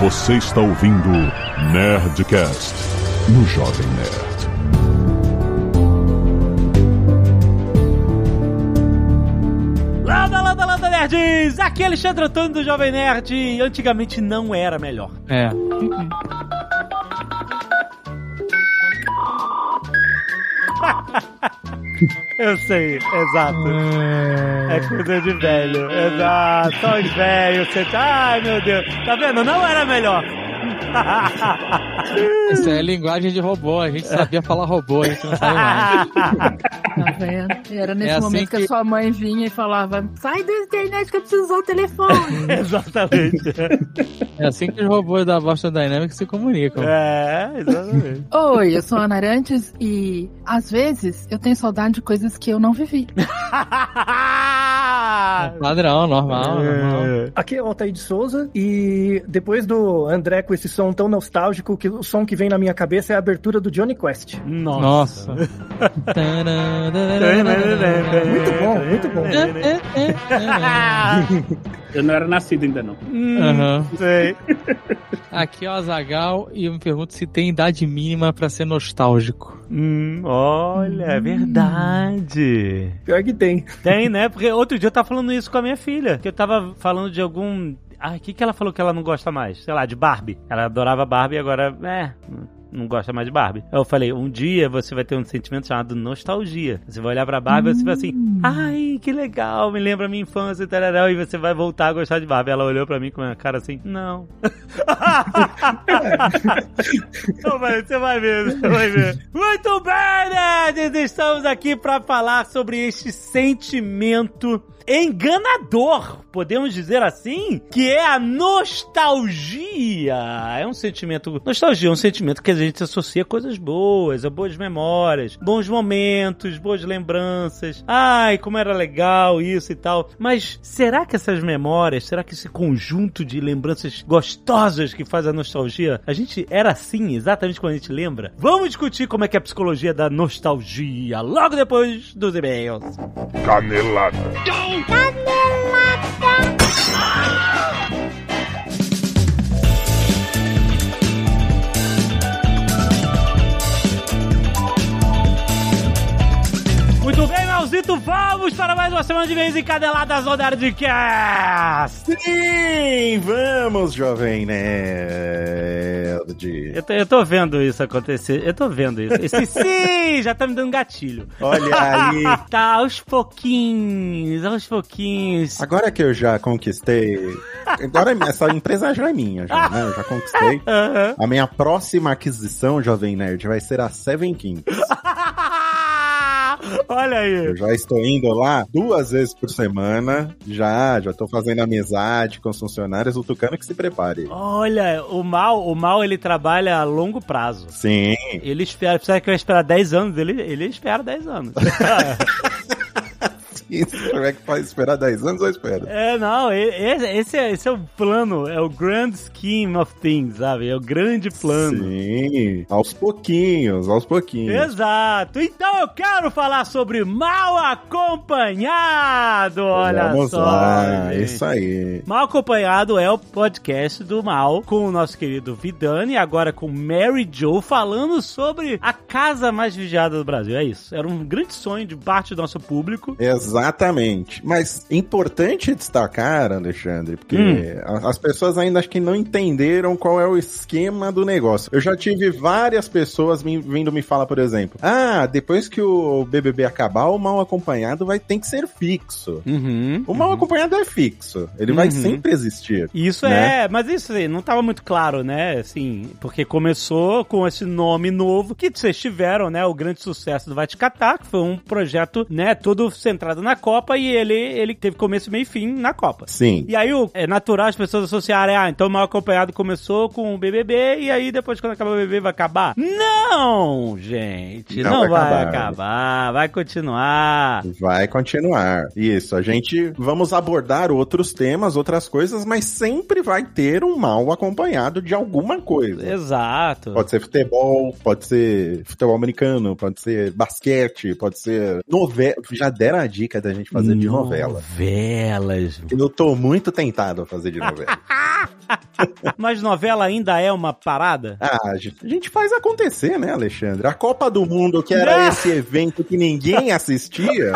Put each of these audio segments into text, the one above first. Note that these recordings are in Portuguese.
Você está ouvindo Nerdcast no Jovem Nerd. Landa, landa, landa, nerds! Aqui é Alexandre Antônio do Jovem Nerd. Antigamente não era melhor. É. Eu sei, exato. É coisa de velho. Exato. Só os velhos. Você... Ai, meu Deus. Tá vendo? Não era melhor. Isso é linguagem de robô. A gente sabia falar robô, a gente não sabe mais. Tá vendo? Era nesse É assim momento que... que- a sua mãe vinha e falava: sai da internet que eu preciso usar o telefone. Exatamente. É assim que os robôs da Boston Dynamics se comunicam. É, exatamente. Oi, eu sou a Ana Arantes e às vezes eu tenho saudade de coisas que eu não vivi. Padrão, normal, normal. É. Aqui é o Altair de Souza e depois do André com esse som tão nostálgico que o som que vem na minha cabeça é a abertura do Johnny Quest. Nossa. Nossa. Muito bom, muito bom. Eu não era nascido ainda não. Aham. Sei. Aqui é o Azagal e eu me pergunto se tem idade mínima pra ser nostálgico. Hum, olha, é verdade. Pior que tem. Tem, né? Porque outro dia eu tava falando isso com a minha filha. Que eu tava falando de algum. Ah, o que, que ela falou que ela não gosta mais? Sei lá, de Barbie. Ela adorava Barbie e agora, é, não gosta mais de Barbie. Eu falei, um dia você vai ter um sentimento chamado nostalgia. Você vai olhar pra Barbie e você vai assim, ai, que legal, me lembra a minha infância e tal, e você vai voltar a gostar de Barbie. Ela olhou pra mim com uma cara assim, não. Mas você vai ver, você vai ver. Muito bem, nerds! Estamos aqui pra falar sobre este sentimento enganador, podemos dizer assim, que é a nostalgia. É um sentimento, nostalgia é um sentimento que a gente associa a coisas boas, a boas memórias, bons momentos, boas lembranças. Ai, como era legal isso e tal. Mas será que essas memórias, será que esse conjunto de lembranças gostosas que faz a nostalgia, a gente era assim exatamente quando a gente lembra? Vamos discutir como é que é a psicologia da nostalgia logo depois dos e-mails. Canelada. Muito bem, Malzito, vamos para mais uma semana de vez encadeladas no Nerdcast! Sim, vamos, jovem nerd. Eu tô, eu tô vendo isso acontecer, eu tô vendo isso. Esse sim, já tá me dando gatilho. Olha aí. Tá, aos pouquinhos, aos pouquinhos. Agora que eu já conquistei. Agora essa empresa já é minha, já, né? Eu já conquistei. Aham. A minha próxima aquisição, jovem nerd, vai ser a Seven Kings. Olha aí. Eu já estou indo lá duas vezes por semana. Já, já tô fazendo amizade com os funcionários. O Tucano que se prepare. Olha, o mal, o mal ele trabalha a longo prazo. Sim. Ele espera, precisa que eu esperar 10 anos, ele, ele espera 10 anos. Se tiver que faz- esperar 10 anos, eu espero. É, não, esse, esse, é, esse é o plano, é o grand scheme of things, sabe? É o grande plano. Sim. Aos pouquinhos, aos pouquinhos. Exato. Então eu quero falar sobre mal acompanhado. Olha Vamos só. lá, gente. isso aí. Mal acompanhado é o podcast do Mal com o nosso querido Vidani, agora com Mary Jo falando sobre a casa mais vigiada do Brasil. É isso. Era um grande sonho de parte do nosso público. Exatamente. Mas importante destacar, Alexandre, porque Hum. as pessoas ainda acho que não entenderam qual é o esquema do negócio. Eu já tive várias pessoas me- vindo me falar, por exemplo, ah, depois que o BBB acabar, o mal acompanhado vai ter que ser fixo. Uhum. O mal acompanhado é fixo. Ele vai Uhum. sempre existir. Isso né? é, mas isso aí, não tava muito claro, né? Assim, porque começou com esse nome novo que vocês tiveram, né? O grande sucesso do Vai Te Catar, que foi um projeto, né? Todo centrado na Copa e ele, ele teve começo, meio e fim na Copa. Sim. E aí o- é natural as pessoas associarem, ah, então o mal acompanhado começou com o BBB e aí depois quando acabar o BBB vai acabar. Não, gente, não, Não vai vai acabar. acabar, vai continuar. Vai continuar. Isso, a gente vamos abordar outros temas, outras coisas, mas sempre vai ter um mal acompanhado de alguma coisa. Exato. Pode ser futebol, pode ser futebol americano, pode ser basquete, pode ser novela. Já deram a dica da gente fazer de novela. Novelas. Eu tô muito tentado a fazer de novela. Mas novela ainda é uma parada? Ah, a gente a faz acontecer, né, Alexandre? A Copa do Mundo, que era esse evento que ninguém assistia,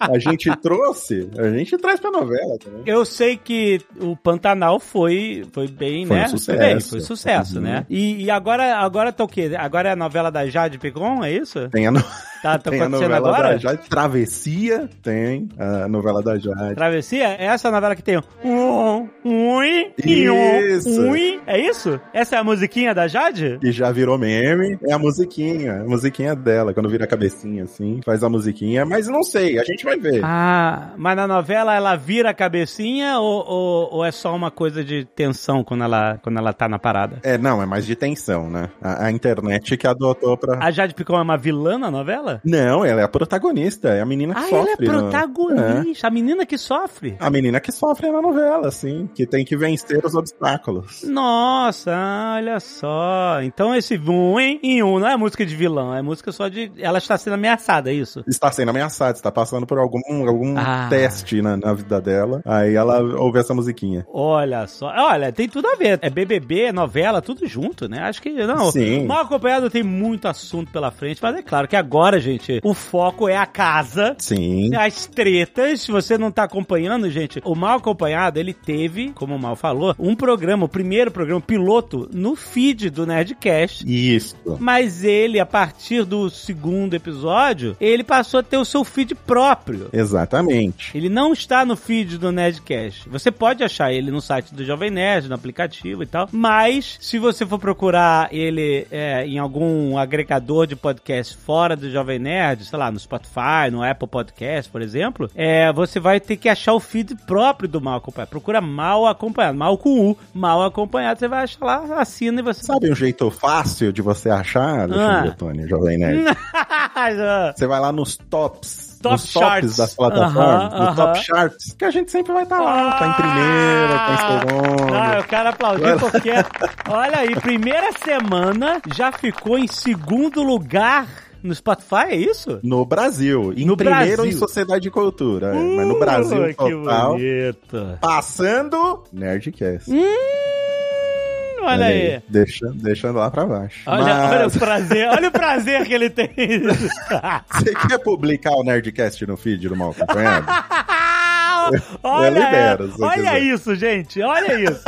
a gente trouxe, a gente traz pra novela também. Eu sei que o Pantanal foi, foi bem, Foi um né? sucesso. bem, foi sucesso, Uhum. né? E, e agora, agora tá o quê? Agora é a novela da Jade Picon, é isso? Tem a, no- Tá, tá tem a novela agora? da Jade. Travessia, tem a novela da Jade. Travessia? É essa novela que tem um, e um, Isso. ui. É isso? Essa é a musiquinha da Jade? E já virou meme, é a musiquinha, a musiquinha dela, quando vira a cabecinha assim, faz a musiquinha, mas não sei, a gente vai ver. Ah, mas na novela ela vira a cabecinha ou, ou, ou é só uma coisa de tensão quando ela, quando ela tá na parada? É, não, é mais de tensão, né? A, a internet que adotou pra. A Jade Picon é uma vilã na novela? Não, ela é a protagonista, é a menina que Ah, ela é sofre. no- protagonista, a menina que sofre. A menina que sofre na novela, assim, que tem que vencer os obstáculos. Nossa, olha só. Então esse um em um não é música de vilão, é música só de. Ela está sendo ameaçada, é isso? Está sendo ameaçada, está passando por algum, algum Ah. teste na, na vida dela. Aí ela ouve essa musiquinha. Olha só. Olha, tem tudo a ver. É BBB, novela, tudo junto, né? Acho que não. Sim. Mal acompanhado tem muito assunto pela frente, mas é claro que agora, gente, o foco é a casa. Sim. As tretas, se você não tá acompanhando, gente, o Mal Acompanhado, ele teve, como o Mal falou, um programa, o primeiro programa piloto, no feed do Nerdcast. Isso. Mas ele, a partir do segundo episódio, ele passou a ter o seu feed próprio. Exatamente. Ele não está no feed do Nerdcast. Você pode achar ele no site do Jovem Nerd, no aplicativo e tal. Mas, se você for procurar ele é, em algum agregador de podcast fora do Jovem Nerd, sei lá, no Spotify, no Apple Podcast, por exemplo, é, você vai ter que achar o feed próprio do Mal Acompanhado. Procura Mal Acompanhado. Mal com U. Mal Acompanhado. Você vai achar lá, assina e você... Sabe um jeito fácil de você achar, Alexandre Ah. Tony, Jovem Nerd? Você vai lá nos tops. Top nos charts. tops das plataformas, Aham, no aham. top charts, que a gente sempre vai estar lá, tá em primeira, tá em segundo. Ah, aplaudir Vai lá. porque, olha aí, primeira semana já ficou em segundo lugar no Spotify, é isso? No Brasil. Em No primeiro Brasil. em Sociedade e Cultura. é, mas no Brasil Uh, que total. bonito. Passando Nerdcast. Hum, olha aí. Deixa, deixando lá pra baixo. Olha, Mas olha o prazer, olha o prazer que ele tem. você quer publicar o Nerdcast no feed do Mal Acompanhado? olha, libero, se você olha quiser. isso, gente, olha isso.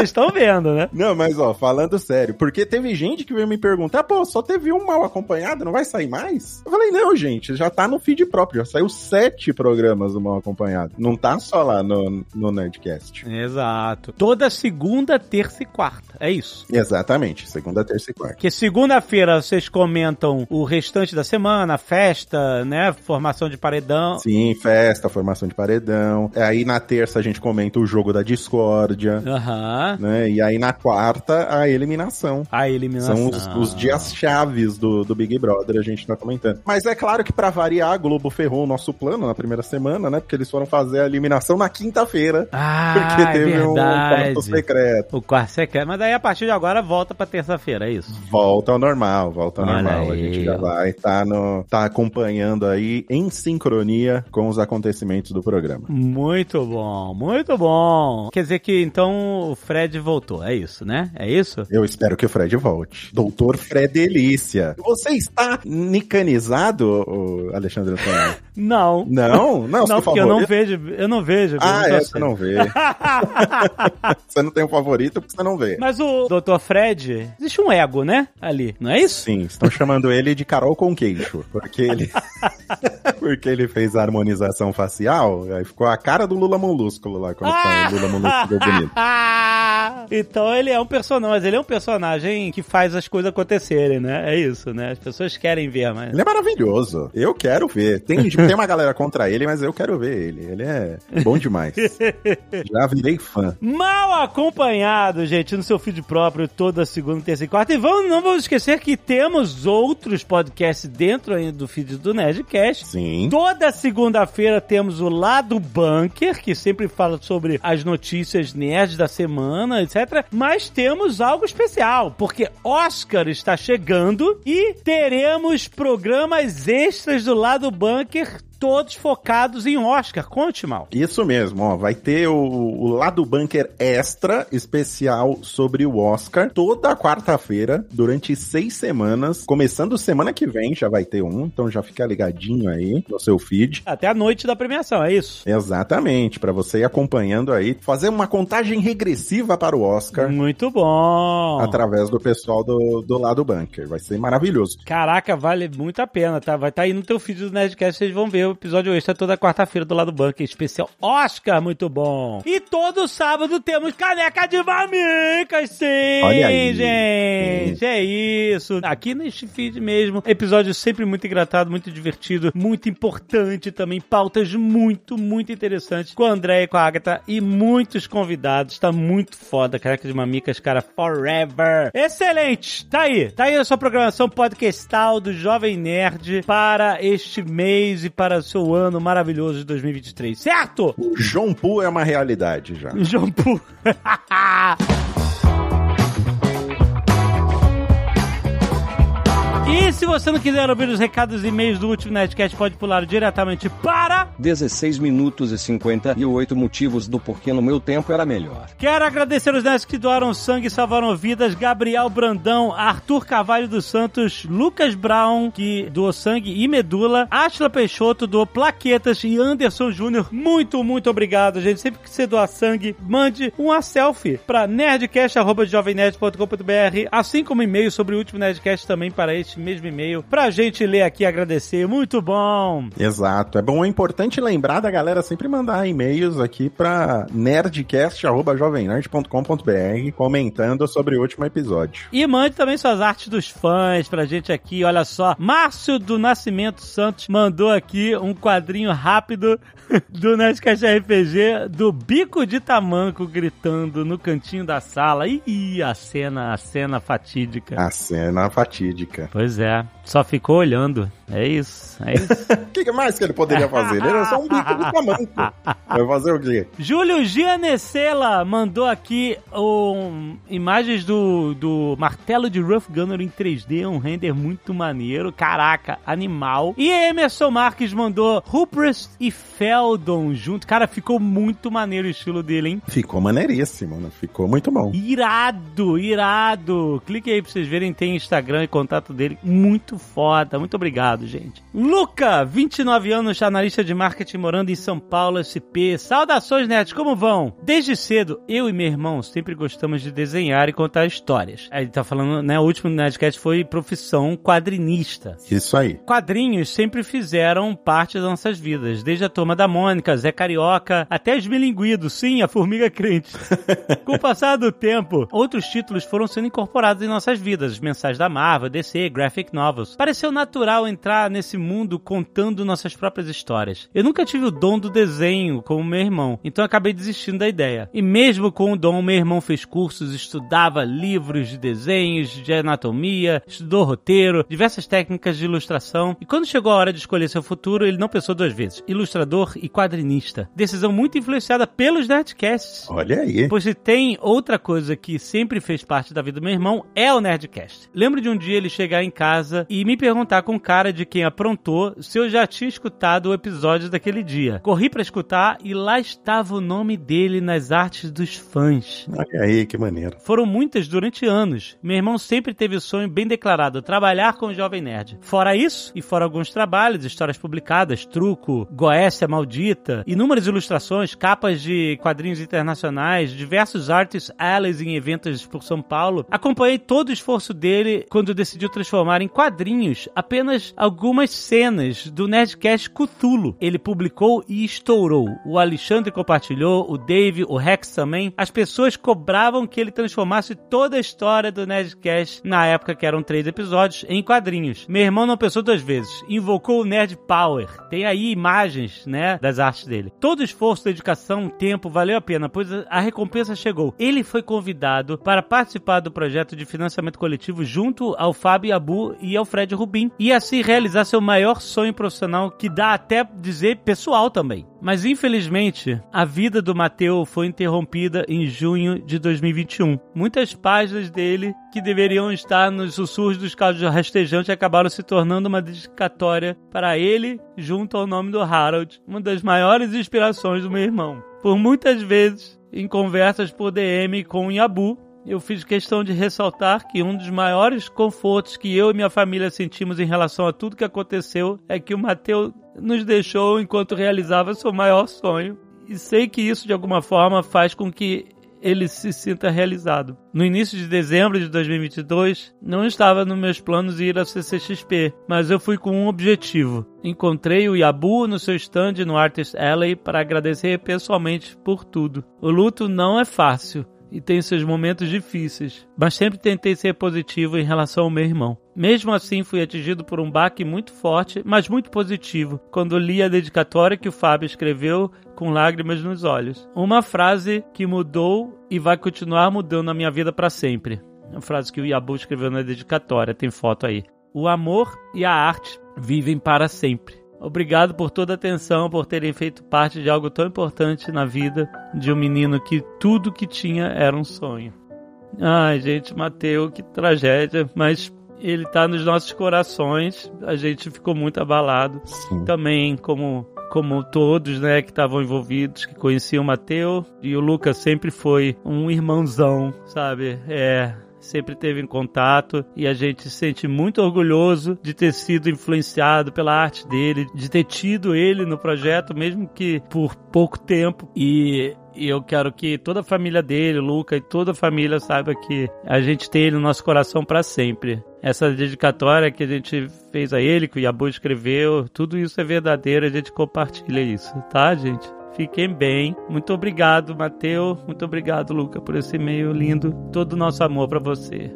Vocês estão vendo, né? Não, mas ó, falando sério, porque teve gente que veio me perguntar, pô, só teve um mal acompanhado, não vai sair mais? Eu falei, não, gente, já tá no feed próprio, já saiu sete programas do mal acompanhado. Não tá só lá no, no Nerdcast. Exato. Toda segunda, terça e quarta. É isso. Exatamente, segunda, terça e quarta. Que segunda-feira vocês comentam o restante da semana, festa, né? Formação de paredão. Sim, festa, formação de paredão. Aí na terça a gente comenta o jogo da discórdia, Aham. Né? E aí na quarta, a eliminação. A eliminação. São os, os dias chaves do, do Big Brother, a gente tá comentando. Mas é claro que pra variar, a Globo ferrou o nosso plano na primeira semana, né? Porque eles foram fazer a eliminação na quinta-feira. Ah, Porque é teve um verdade. quarto secreto. O quarto secreto. Mas daí a partir de agora volta pra terça-feira, é isso? Volta ao normal, volta ao Olha normal. A aí, gente já vai tá, no, tá acompanhando aí em sincronia com os acontecimentos do programa. Muito bom, muito bom. Quer dizer que então Fred voltou, é isso, né? É isso? Eu espero que o Fred volte. Doutor Fredelícia. Você está nicanizado, Alexandre Antônio? Não. Não? Não, Não, porque eu não vejo, eu não vejo. Ah, é, você não vê. você não tem um favorito porque você não vê. Mas o Dr. Fred, existe um ego, né? Ali, não é isso? Sim, estão chamando ele de Carol com queixo, porque ele porque ele fez a harmonização facial, aí ficou a cara do Lula Molúsculo lá, quando tá o Lula Molúsculo bonito. então ele é um personagem, mas ele é um personagem que faz as coisas acontecerem, né? É isso, né? As pessoas querem ver, mas. Ele é maravilhoso. Eu quero ver. Tem, tem uma galera contra ele, mas eu quero ver ele. Ele é bom demais. Já virei fã. Mal acompanhado, gente, no seu feed próprio, toda segunda, terça e quarta. E vamos, não vamos esquecer que temos outros podcasts dentro ainda do feed do Nerdcast. Sim. Toda segunda-feira temos o Lado Bunker, que sempre fala sobre as notícias nerds da semana, etc. Mas temos algo especial, porque Oscar está chegando e teremos programas extras do Lado Bunker Echt. Todos focados em Oscar. Conte, mal. Isso mesmo, ó. Vai ter o, o Lado Bunker Extra especial sobre o Oscar toda quarta-feira, durante seis semanas. Começando semana que vem, já vai ter um, então já fica ligadinho aí no seu feed. Até a noite da premiação, é isso? Exatamente, para você ir acompanhando aí, fazer uma contagem regressiva para o Oscar. Muito bom. Através do pessoal do, do Lado Bunker. Vai ser maravilhoso. Caraca, vale muito a pena, tá? Vai estar tá aí no teu feed do Nerdcast, vocês vão ver o episódio extra toda quarta-feira do Lado Bunker, especial Oscar, muito bom. E todo sábado temos caneca de mamicas, sim, Olha aí. gente. É isso. Aqui neste feed mesmo, episódio sempre muito engraçado, muito divertido, muito importante também, pautas muito, muito interessantes com a André e com a Agatha e muitos convidados. Tá muito foda, caneca de mamicas, cara, forever. Excelente. Tá aí. Tá aí a sua programação podcastal do Jovem Nerd para este mês e para o seu ano maravilhoso de 2023, certo? O João Poo é uma realidade já. João Pu. E se você não quiser ouvir os recados e e-mails do último Nerdcast, pode pular diretamente para 16 minutos e 58 motivos do porquê no meu tempo era melhor. Quero agradecer os nerds que doaram sangue e salvaram vidas: Gabriel Brandão, Arthur Carvalho dos Santos, Lucas Brown, que doou sangue e medula, Ashla Peixoto doou plaquetas e Anderson Júnior. Muito, muito obrigado, gente. Sempre que você doar sangue, mande uma selfie para nerdcast.jovemnerd.com.br, assim como e-mail sobre o último Nerdcast também para este mesmo e-mail, pra gente ler aqui e agradecer. Muito bom! Exato. É bom, é importante lembrar da galera sempre mandar e-mails aqui pra nerdcast.jovemnerd.com.br comentando sobre o último episódio. E mande também suas artes dos fãs pra gente aqui. Olha só, Márcio do Nascimento Santos mandou aqui um quadrinho rápido do Nerdcast RPG do bico de tamanco gritando no cantinho da sala. Ih, a cena, a cena fatídica. A cena fatídica. Pois é, só ficou olhando. É isso, é isso. O que mais que ele poderia fazer? Ele era só um bico de tamanco. Vai fazer o quê? Júlio Gianecela mandou aqui um, imagens do, do martelo de Rough Gunner em 3D, um render muito maneiro. Caraca, animal. E Emerson Marques mandou Ruprest e Feldon junto. Cara, ficou muito maneiro o estilo dele, hein? Ficou maneiríssimo, né? Ficou muito bom. Irado, irado. Clique aí pra vocês verem, tem Instagram e contato dele. Muito foda. Muito obrigado, gente. Luca, 29 anos, analista de marketing morando em São Paulo, SP. Saudações, nerds, como vão? Desde cedo, eu e meu irmão sempre gostamos de desenhar e contar histórias. Aí ele tá falando, né? O último Nerdcast foi profissão quadrinista. Isso aí. Quadrinhos sempre fizeram parte das nossas vidas, desde a turma da Mônica, Zé Carioca, até os Milinguidos, sim, a Formiga Crente. Com o passar do tempo, outros títulos foram sendo incorporados em nossas vidas, as mensais da Marvel, DC, Graphic Novels. Pareceu natural entrar nesse mundo contando nossas próprias histórias. Eu nunca tive o dom do desenho como meu irmão, então acabei desistindo da ideia. E mesmo com o dom, meu irmão fez cursos, estudava livros de desenhos, de anatomia, estudou roteiro, diversas técnicas de ilustração, e quando chegou a hora de escolher seu futuro, ele não pensou duas vezes. Ilustrador e quadrinista. Decisão muito influenciada pelos Nerdcasts. Olha aí. Pois se tem outra coisa que sempre fez parte da vida do meu irmão, é o Nerdcast. Lembro de um dia ele chegar em casa e me perguntar com cara de quem aprontou se eu já tinha escutado o episódio daquele dia. Corri pra escutar e lá estava o nome dele nas artes dos fãs. Olha aí, que maneiro. Foram muitas durante anos. Meu irmão sempre teve o sonho bem declarado, trabalhar com o Jovem Nerd. Fora isso, e fora alguns trabalhos, histórias publicadas, Truco, Goécia Maldita, inúmeras ilustrações, capas de quadrinhos internacionais, diversos artists allies em eventos por São Paulo, acompanhei todo o esforço dele quando decidiu transformar em quadrinhos apenas algumas cenas do Nerdcast Cthulhu. Ele publicou e estourou. O Alexandre compartilhou, o Dave, o Rex também. As pessoas cobravam que ele transformasse toda a história do Nerdcast, na época que eram três episódios, em quadrinhos. Meu irmão não pensou duas vezes. Invocou o Nerd Power. Tem aí imagens, né, das artes dele. Todo esforço, dedicação, tempo valeu a pena, pois a recompensa chegou. Ele foi convidado para participar do projeto de financiamento coletivo junto ao Fábio Abu Mateu e Alfred Rubin e assim realizar seu maior sonho profissional, que dá até dizer pessoal também. Mas infelizmente, a vida do Mateu foi interrompida em junho de 2021. Muitas páginas dele que deveriam estar nos sussurros dos casos rastejantes acabaram se tornando uma dedicatória para ele junto ao nome do Harold, uma das maiores inspirações do meu irmão. Por muitas vezes, em conversas por DM com o Yabu, eu fiz questão de ressaltar que um dos maiores confortos que eu e minha família sentimos em relação a tudo que aconteceu é que o Mateus nos deixou enquanto realizava seu maior sonho. E sei que isso de alguma forma faz com que ele se sinta realizado. No início de dezembro de 2022, não estava nos meus planos ir à CCXP, mas eu fui com um objetivo. Encontrei o Yabu no seu stand no Artist Alley para agradecer pessoalmente por tudo. O luto não é fácil e tem seus momentos difíceis, mas sempre tentei ser positivo em relação ao meu irmão. Mesmo assim, fui atingido por um baque muito forte, mas muito positivo, quando li a dedicatória que o Fábio escreveu com lágrimas nos olhos. Uma frase que mudou e vai continuar mudando a minha vida para sempre. Uma frase que o Yabu escreveu na dedicatória, tem foto aí. O amor e a arte vivem para sempre. Obrigado por toda a atenção, por terem feito parte de algo tão importante na vida de um menino que tudo que tinha era um sonho. Ai, gente, Mateu, que tragédia, mas ele tá nos nossos corações. A gente ficou muito abalado. Sim. Também, como como todos, né, que estavam envolvidos, que conheciam o Mateu, e o Lucas sempre foi um irmãozão, sabe? É, sempre teve em contato e a gente se sente muito orgulhoso de ter sido influenciado pela arte dele, de ter tido ele no projeto, mesmo que por pouco tempo. E eu quero que toda a família dele, Luca e toda a família saiba que a gente tem ele no nosso coração para sempre. Essa dedicatória que a gente fez a ele, que o Yabu escreveu, tudo isso é verdadeiro, a gente compartilha isso, tá, gente? Fiquem bem. Muito obrigado, Mateu. Muito obrigado, Luca, por esse e-mail lindo. Todo o nosso amor para você.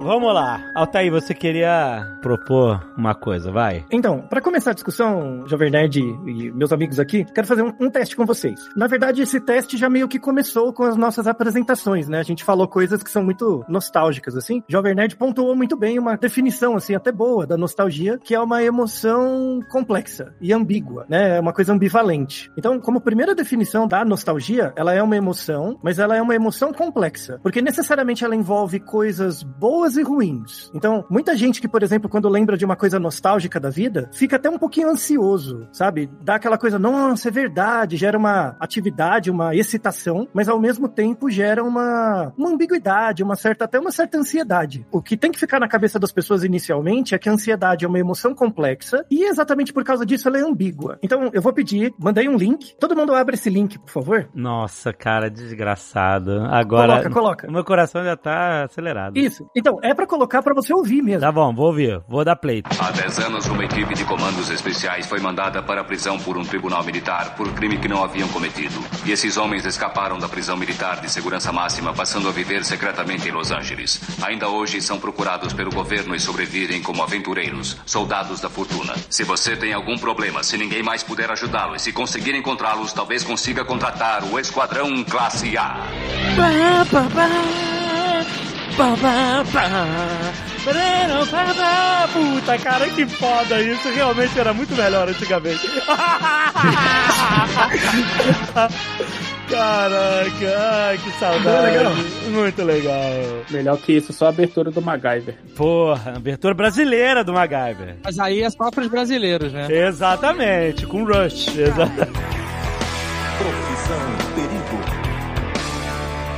Vamos lá. Altair, você queria propor uma coisa, vai? Então, para começar a discussão, Jovem Nerd e meus amigos aqui, quero fazer um, um, teste com vocês. Na verdade, esse teste já meio que começou com as nossas apresentações, né? A gente falou coisas que são muito nostálgicas, assim. Jovem Nerd pontuou muito bem uma definição, assim, até boa da nostalgia, que é uma emoção complexa e ambígua, né? É uma coisa ambivalente. Então, como primeira definição da nostalgia, ela é uma emoção, mas ela é uma emoção complexa, porque necessariamente ela envolve coisas boas e ruins. Então, muita gente que, por exemplo, quando lembra de uma coisa nostálgica da vida, fica até um pouquinho ansioso, sabe? Dá aquela coisa, nossa, é verdade, gera uma atividade, uma excitação, mas ao mesmo tempo gera uma, uma ambiguidade, uma certa, até uma certa ansiedade. O que tem que ficar na cabeça das pessoas inicialmente é que a ansiedade é uma emoção complexa e exatamente por causa disso ela é ambígua. Então, eu vou pedir, mandei um link. Todo mundo abre esse link, por favor. Nossa, cara, desgraçado. Agora. Coloca, coloca. O meu coração já tá acelerado. Isso. Então, é para colocar para você ouvir mesmo. Tá bom, vou ouvir. Vou dar play. Há 10 anos, uma equipe de comandos especiais foi mandada para a prisão por um tribunal militar por crime que não haviam cometido. E esses homens escaparam da prisão militar de segurança máxima, passando a viver secretamente em Los Angeles. Ainda hoje são procurados pelo governo e sobrevivem como aventureiros, soldados da fortuna. Se você tem algum problema, se ninguém mais puder ajudá-lo e se conseguir encontrá-los, talvez consiga contratar o Esquadrão Classe A. Ba, ba, ba. Ba, ba, ba. Puta, cara, que foda isso. Realmente era muito melhor antigamente. Caraca, ai, que saudade. Legal. Muito legal. Melhor que isso, só a abertura do MacGyver. Porra, abertura brasileira do MacGyver. Mas aí é só pros brasileiros, né? Exatamente, com Rush. Exa Profissão Perigo.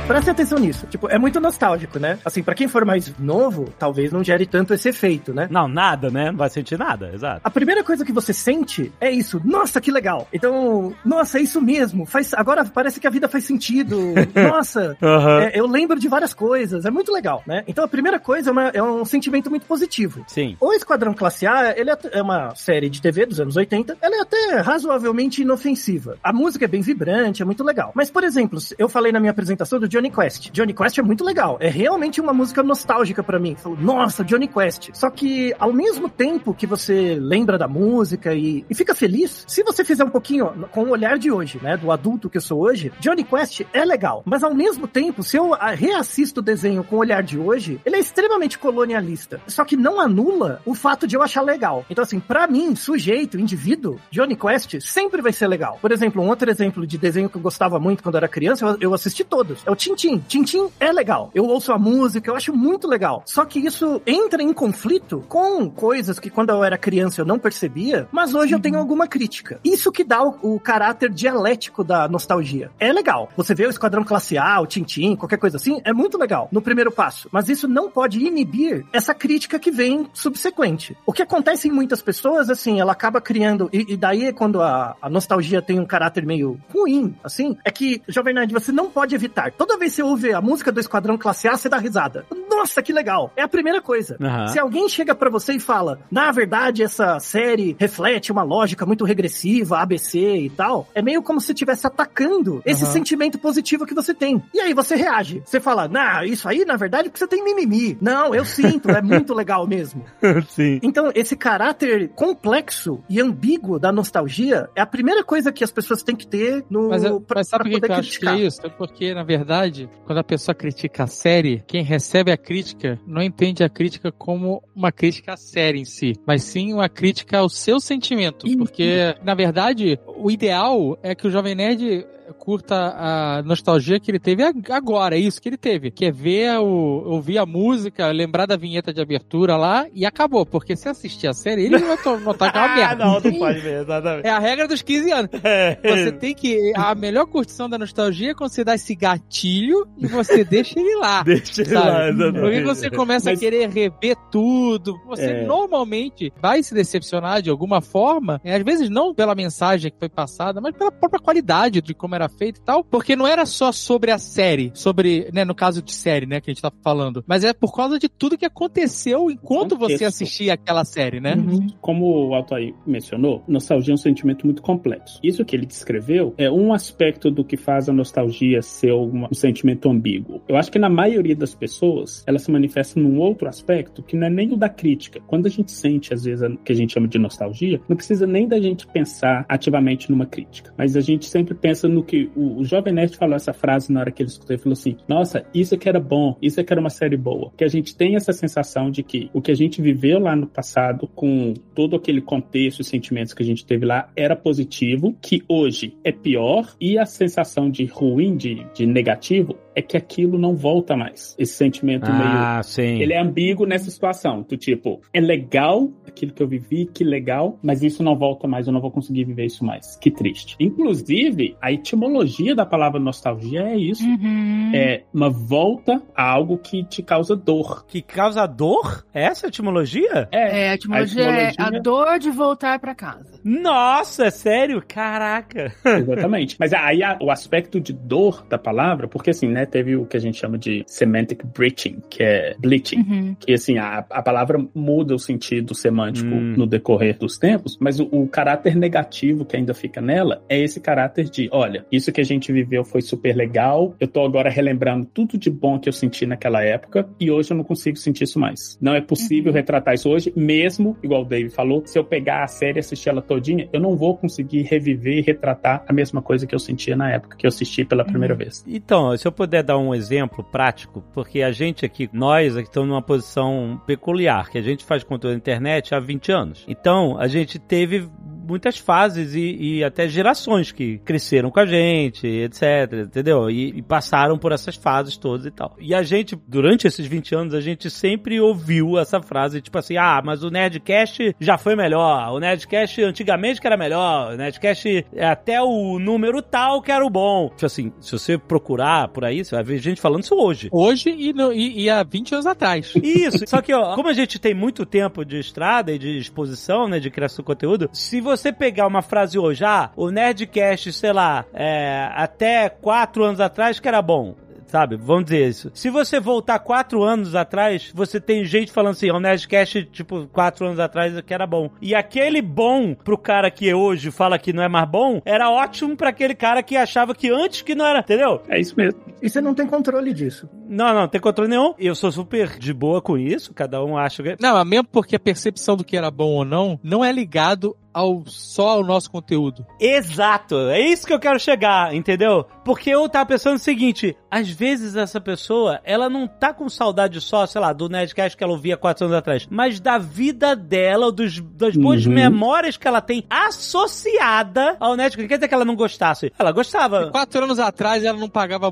Preste atenção nisso. Tipo, é muito nostálgico, né? Assim, pra quem for mais novo, talvez não gere tanto esse efeito, né? Não, nada, né? Não vai sentir nada, exato. A primeira coisa que você sente é isso. Nossa, que legal. Então, nossa, é isso mesmo. Faz, agora parece que a vida faz sentido. Nossa, Aham. é, eu lembro de várias coisas. É muito legal, né? Então, a primeira coisa é, uma- é um sentimento muito positivo. Sim. O Esquadrão Classe A, ele é é uma série de TV dos anos 80, ela é até razoavelmente inofensiva. A música é bem vibrante, é muito legal. Mas, por exemplo, eu falei na minha apresentação do Johnny Quest. Johnny Quest é muito legal. É realmente uma música nostálgica pra mim. Falo, nossa, Johnny Quest. Só que ao mesmo tempo que você lembra da música e, e fica feliz, se você fizer um pouquinho com o olhar de hoje, né, do adulto que eu sou hoje, Johnny Quest é legal. Mas ao mesmo tempo, se eu ah, reassisto o desenho com o olhar de hoje, ele é extremamente colonialista. Só que não anula o fato de eu achar legal. Então assim, pra mim, sujeito, indivíduo, Johnny Quest sempre vai ser legal. Por exemplo, um outro exemplo de desenho que eu gostava muito quando era criança, eu, eu assisti todos. É o Tintin. Tintin é legal. Eu ouço a música, eu acho muito legal. Só que isso entra em conflito com coisas que quando eu era criança eu não percebia, mas hoje eu tenho alguma crítica. Isso que dá o, o caráter dialético da nostalgia. É legal. Você vê o Esquadrão Classe A, o Tintin, qualquer coisa assim, é muito legal no primeiro passo. Mas isso não pode inibir essa crítica que vem subsequente. O que acontece em muitas pessoas, assim, ela acaba criando, e, e daí é quando a, a nostalgia tem um caráter meio ruim, assim, é que, Jovem Nerd, você não pode evitar. Toda vez que você ouve a música do Esquadrão Classe A, você dá risada. Nossa, que legal. É a primeira coisa. Aham. Se alguém chega pra você e fala, na verdade, essa série reflete uma lógica muito regressiva, ABC e tal, é meio como se estivesse atacando esse Aham. sentimento positivo que você tem. E aí você reage. Você fala, nah, isso aí, na verdade, é porque você tem mimimi. Não, eu sinto, é muito legal mesmo. Sim. Então, esse caráter complexo e ambíguo da nostalgia é a primeira coisa que as pessoas têm que ter no Mas, eu- pra, mas sabe por que eu acho que é criticar. isso? É porque, na verdade, quando a pessoa critica a série, quem recebe a crítica não entende a crítica como uma crítica à série em si, mas sim uma crítica ao seu sentimento. Porque, na verdade, o ideal é que o Jovem Nerd curta a nostalgia que ele teve ag- agora, é isso que ele teve, que é ver o, ouvir a música, lembrar da vinheta de abertura lá e acabou, porque se assistir a série, ele vai notar que é uma Ah, merda. não, não pode ver, exatamente. É a regra dos 15 anos. É. Você tem que. A melhor curtição da nostalgia é quando você dá esse gatilho e você deixa ele lá. Deixa ele sabe? lá, exatamente. Porque você começa Mas- a querer rever tudo. Você É. normalmente vai se decepcionar de alguma forma. e às vezes não pela mensagem que foi passada, mas pela própria qualidade de como era feito e tal. Porque não era só sobre a série, sobre, né, no caso de série, né, que a gente tá falando. Mas é por causa de tudo que aconteceu enquanto você assistia aquela série, né? Como o Altair mencionou, nostalgia é um sentimento muito complexo. Isso que ele descreveu é um aspecto do que faz a nostalgia ser um sentimento ambíguo. Eu acho que na maioria das pessoas, ela se manifesta num outro aspecto que não é nem o da crítica. Quando a gente sente, às vezes, o que a gente chama de nostalgia, não precisa nem da gente pensar ativamente numa crítica. Mas a gente sempre pensa no que o, o Jovem Nerd falou essa frase na hora que ele escutou e falou assim: Nossa, isso aqui era bom, isso aqui era uma série boa. Que a gente tem essa sensação de que o que a gente viveu lá no passado, com todo aquele contexto e sentimentos que a gente teve lá, era positivo, que hoje é pior, e a sensação de ruim, de, de negativo, é que aquilo não volta mais. Esse sentimento meio. Ah, sim. Ele é ambíguo nessa situação. Do tipo, é legal aquilo que eu vivi, que legal, mas isso não volta mais, eu não vou conseguir viver isso mais. Que triste. Inclusive, a etimologia da palavra nostalgia é isso. Uhum. É uma volta a algo que te causa dor. Que causa dor? Essa é a etimologia? É, a etimologia, A é a etimologia- dor de voltar pra casa. Nossa, é sério? Caraca. Exatamente. Mas aí a- o aspecto de dor da palavra, porque assim, né, teve o que a gente chama de semantic breaching, que é bleaching. Uhum. que assim, a, a palavra muda o sentido semântico Hum. no decorrer dos tempos, mas o, o caráter negativo que ainda fica nela é esse caráter de, olha, isso que a gente viveu foi super legal, eu tô agora relembrando tudo de bom que eu senti naquela época e hoje eu não consigo sentir isso mais. Não é possível Uhum. retratar isso hoje, mesmo, igual o Dave falou, se eu pegar a série e assistir ela todinha, eu não vou conseguir reviver e retratar a mesma coisa que eu sentia na época que eu assisti pela primeira vez. Então, se eu puder dar um exemplo prático, porque a gente aqui, nós aqui estamos numa posição peculiar, que a gente faz conteúdo na internet há 20 anos. Então, a gente teve muitas fases e, e até gerações que cresceram com a gente, etc, entendeu? E, e passaram por essas fases todas e tal. E a gente, durante esses 20 anos, a gente sempre ouviu essa frase, tipo assim, ah, mas o Nerdcast já foi melhor, o Nerdcast antigamente que era melhor, o Nerdcast é até o número tal que era o bom. Tipo assim, se você procurar por aí, você vai ver gente falando isso hoje. Hoje e, no- e- e há 20 anos atrás. Isso, só que, ó, como a gente tem muito tempo de estrada e de exposição, né, de criação de conteúdo, se você pegar uma frase hoje, ah, o Nerdcast, sei lá, é, até quatro anos atrás que era bom. Sabe, vamos dizer isso. Se você voltar quatro anos atrás, você tem gente falando assim, o Nerdcast, tipo, quatro anos atrás que era bom. E aquele bom pro cara que hoje fala que não é mais bom, era ótimo pra aquele cara que achava que antes que não era, entendeu? É isso mesmo. E você não tem controle disso. Não, não, não tem controle nenhum. Eu sou super de boa com isso. Cada um acha que. Não, mas mesmo porque a percepção do que era bom ou não não é ligado ao só ao nosso conteúdo. Exato, é isso que eu quero chegar, entendeu? Porque eu tava pensando o seguinte, às vezes essa pessoa, ela não tá com saudade só, sei lá, do Nerdcast que ela ouvia quatro anos atrás, mas da vida dela, dos, das boas Uhum. memórias que ela tem associada ao Nerdcast. Quer dizer que ela não gostasse. Ela gostava. Quatro anos atrás ela não pagava.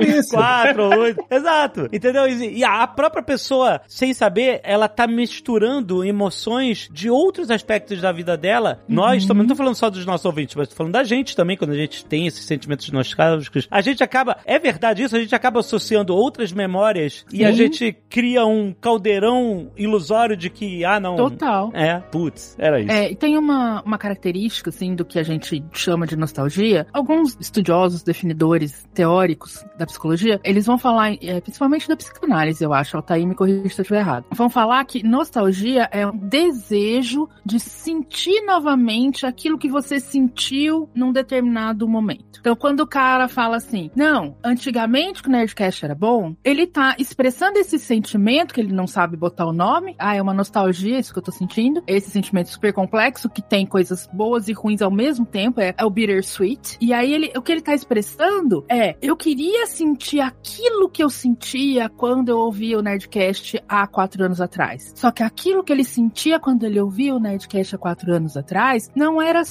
Isso. Quatro, oito. Exato. Entendeu? E e a própria pessoa, sem saber, ela tá misturando emoções de outros aspectos da vida dela. Nós, também, não tô falando só dos nossos ouvintes, mas tô falando da gente também, quando a gente tem esses sentimentos nostálgicos. A gente acaba, é verdade isso, a gente acaba associando outras memórias e a Sim. gente cria um caldeirão ilusório de que, ah, não. Total. É, putz, era isso. É, e tem uma, uma característica, assim, do que a gente chama de nostalgia. Alguns estudiosos, definidores, teóricos da psicologia, eles vão falar, é, principalmente da psicanálise, eu acho, Altair me corrija se eu estiver errado. Vão falar que nostalgia é um desejo de sentir novamente aquilo que você sentiu num determinado momento. Então, quando o cara fala assim, não, antigamente que o Nerdcast era bom, ele tá expressando esse sentimento que ele não sabe botar o nome. Ah, é uma nostalgia, isso que eu tô sentindo. Esse sentimento super complexo que tem coisas boas e ruins ao mesmo tempo, é, é o bittersweet. E aí ele, o que ele tá expressando é, eu queria sentir aquilo que eu sentia quando eu ouvia o Nerdcast há quatro anos atrás. Só que aquilo que ele sentia quando ele ouvia o Nerdcast há quatro anos atrás não era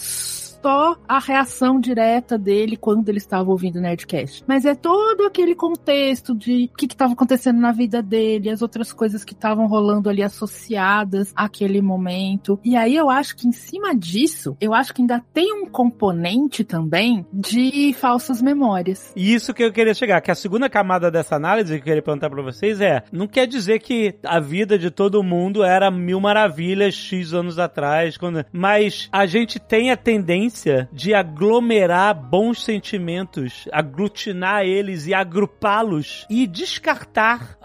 só a reação direta dele quando ele estava ouvindo o Nerdcast. Mas é todo aquele contexto de o que estava acontecendo na vida dele, as outras coisas que estavam rolando ali associadas àquele momento. E aí eu acho que em cima disso, eu acho que ainda tem um componente também de falsas memórias. E isso que eu queria chegar, que a segunda camada dessa análise que eu queria perguntar pra vocês é, não quer dizer que a vida de todo mundo era mil maravilhas X anos atrás, quando... mas a gente tem a tendência de aglomerar bons sentimentos, aglutinar eles e agrupá-los e descartar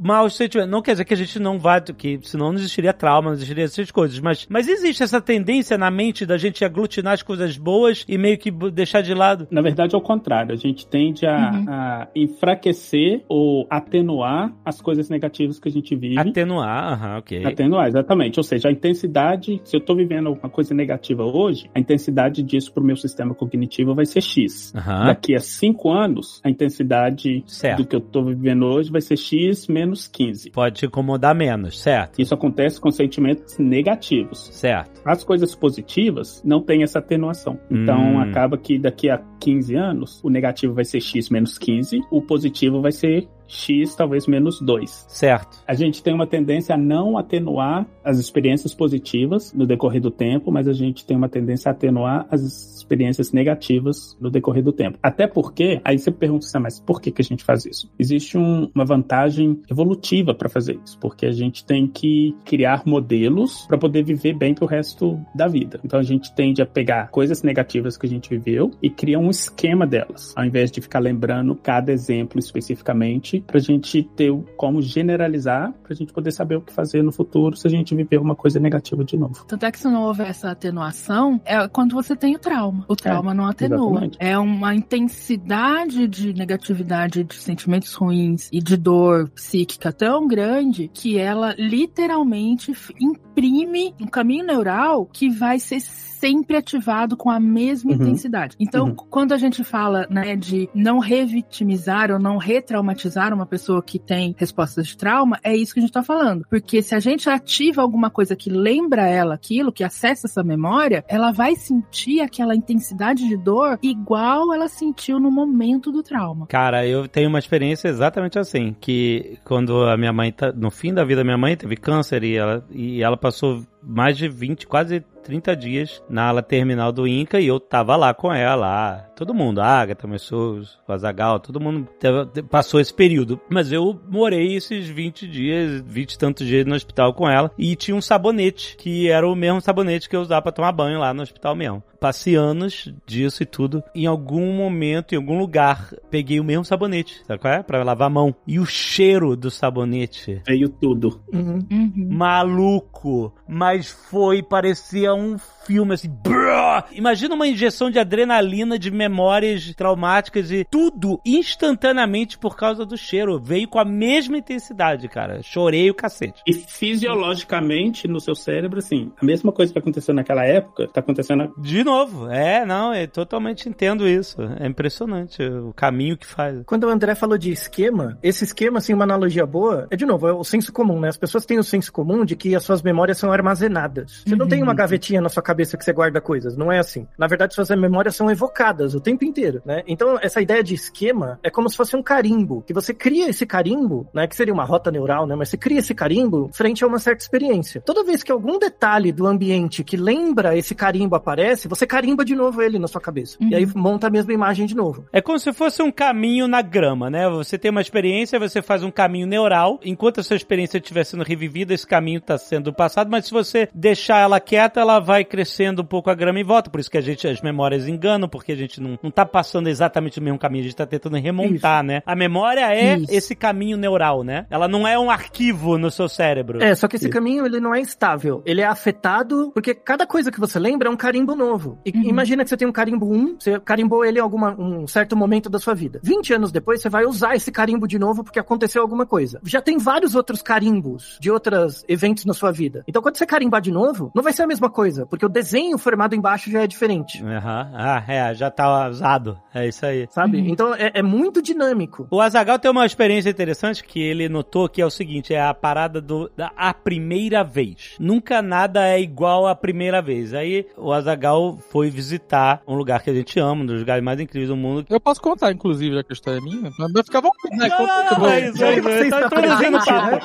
maus sentimentos. Não quer dizer que a gente não vai, que senão não existiria trauma, não existiria essas coisas, mas, mas existe essa tendência na mente da gente aglutinar as coisas boas e meio que deixar de lado. Na verdade, é o contrário. A gente tende a, Uhum. a enfraquecer ou atenuar as coisas negativas que a gente vive. Atenuar, aham, ok. Atenuar, exatamente. Ou seja, a intensidade, se eu tô vivendo alguma coisa negativa hoje, a intensidade disso pro meu sistema cognitivo vai ser X. Aham. Daqui a cinco anos, a intensidade Certo. do que eu tô vivendo hoje vai ser X menos 15. Pode te incomodar menos, certo? Isso acontece com sentimentos negativos. Certo. As coisas positivas não têm essa atenuação. Então Hum. acaba que daqui a 15 anos, o negativo vai ser X menos 15, o positivo vai ser X talvez menos 2. Certo. A gente tem uma tendência a não atenuar as experiências positivas no decorrer do tempo, mas a gente tem uma tendência a atenuar as experiências negativas no decorrer do tempo. Até porque, aí você pergunta assim, mas por que, que a gente faz isso? Existe um- uma vantagem evolutiva para fazer isso, porque a gente tem que criar modelos para poder viver bem pro resto da vida. Então a gente tende a pegar coisas negativas que a gente viveu e cria um esquema delas, ao invés de ficar lembrando cada exemplo especificamente, pra gente ter como generalizar, pra gente poder saber o que fazer no futuro se a gente viver uma coisa negativa de novo. Tanto é que se não houver essa atenuação, é quando você tem o trauma. O trauma não atenua. exatamente. É uma intensidade de negatividade, de sentimentos ruins e de dor psíquica tão grande que ela literalmente imprime um caminho neural que vai ser sempre ativado com a mesma Uhum. intensidade. Então, Uhum. quando a gente fala, né, de não revitimizar ou não retraumatizar uma pessoa que tem respostas de trauma, é isso que a gente tá falando. Porque se a gente ativa alguma coisa que lembra ela aquilo, que acessa essa memória, ela vai sentir aquela intensidade de dor igual ela sentiu no momento do trauma. Cara, eu tenho uma experiência exatamente assim, que quando a minha mãe tá, no fim da vida da minha mãe teve câncer e ela, e ela passou mais de 20, quase 30 dias na ala terminal do Inca e eu tava lá com ela, lá. Todo mundo, a Agatha, meus sogros, o Azagal, todo mundo teve- passou esse período. Mas eu morei esses 20 dias, 20 e tantos dias no hospital com ela e tinha um sabonete, que era o mesmo sabonete que eu usava pra tomar banho lá no hospital mesmo. Passei anos disso e tudo. Em algum momento, em algum lugar, peguei o mesmo sabonete, sabe qual é? Pra lavar a mão. E o cheiro do sabonete Veio tudo. Uhum. Uhum. maluco, mas foi, parecia um filme assim, brrr, Imagina uma injeção de adrenalina, de memórias traumáticas e tudo instantaneamente por causa do cheiro. Veio com a mesma intensidade, cara. Chorei o cacete. E fisiologicamente, no seu cérebro, assim, a mesma coisa que aconteceu naquela época, tá acontecendo De novo, é, não, eu totalmente entendo isso. É impressionante o caminho que faz. Quando o André falou de esquema, esse esquema, assim, uma analogia boa, é de novo, é o senso comum, né? As pessoas têm o senso comum de que as suas memórias são armazenadas. Você não tem uma gavetinha na sua cabeça que você guarda coisas, não é assim. Na verdade, suas memórias são evocadas o tempo inteiro, né? Então, essa ideia de esquema é como se fosse um carimbo, que você cria esse carimbo, né? Que seria uma rota neural, né? Mas você cria esse carimbo frente a uma certa experiência. Toda vez que algum detalhe do ambiente que lembra esse carimbo aparece, você carimba de novo ele na sua cabeça. E aí monta a mesma imagem de novo. É como se fosse um caminho na grama, né? Você tem uma experiência, você faz um caminho neural. Enquanto a sua experiência estiver sendo revivida, esse caminho está sendo passado, mas se você deixar ela quieta, ela vai crescendo um pouco a grama em volta. Por isso que a gente, as memórias enganam, porque a gente não, não tá passando exatamente o mesmo caminho, a gente tá tentando remontar, né? A memória é Isso. esse caminho neural, né? Ela não é um arquivo no seu cérebro. É, só que esse caminho ele não é estável. Ele é afetado porque cada coisa que você lembra é um carimbo novo. E imagina que você tem um carimbo 1, você carimbou ele em alguma, um certo momento da sua vida. 20 anos depois, você vai usar esse carimbo de novo porque aconteceu alguma coisa. Já tem vários outros carimbos de outros eventos na sua vida. Então, quando você carimbar de novo, não vai ser a mesma coisa, porque o desenho formado embaixo já é diferente. Aham. Ah, é, já tá usado. É isso aí. Sabe? Então é, é muito dinâmico. O Azagal tem uma experiência interessante que ele notou que é o seguinte: é a parada do da a primeira vez. Nunca nada é igual à primeira vez. Aí o Azagal foi visitar um lugar que a gente ama, um dos lugares mais incríveis do mundo. Eu posso contar, inclusive, já que a história é minha, mas à vontade. né? Não, Conta não, que eu não, vou- é isso, Já é isso. você tá está presente, né?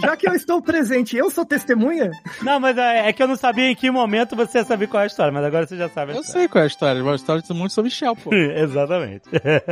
Já que eu estou presente, eu sou testemunha? Não, mas é, é que eu não sabia em que momento você ia saber qual é a história, mas agora você já sabe. a Eu história. sei qual é a história, uma história de muito sobre Michel, pô. Exatamente.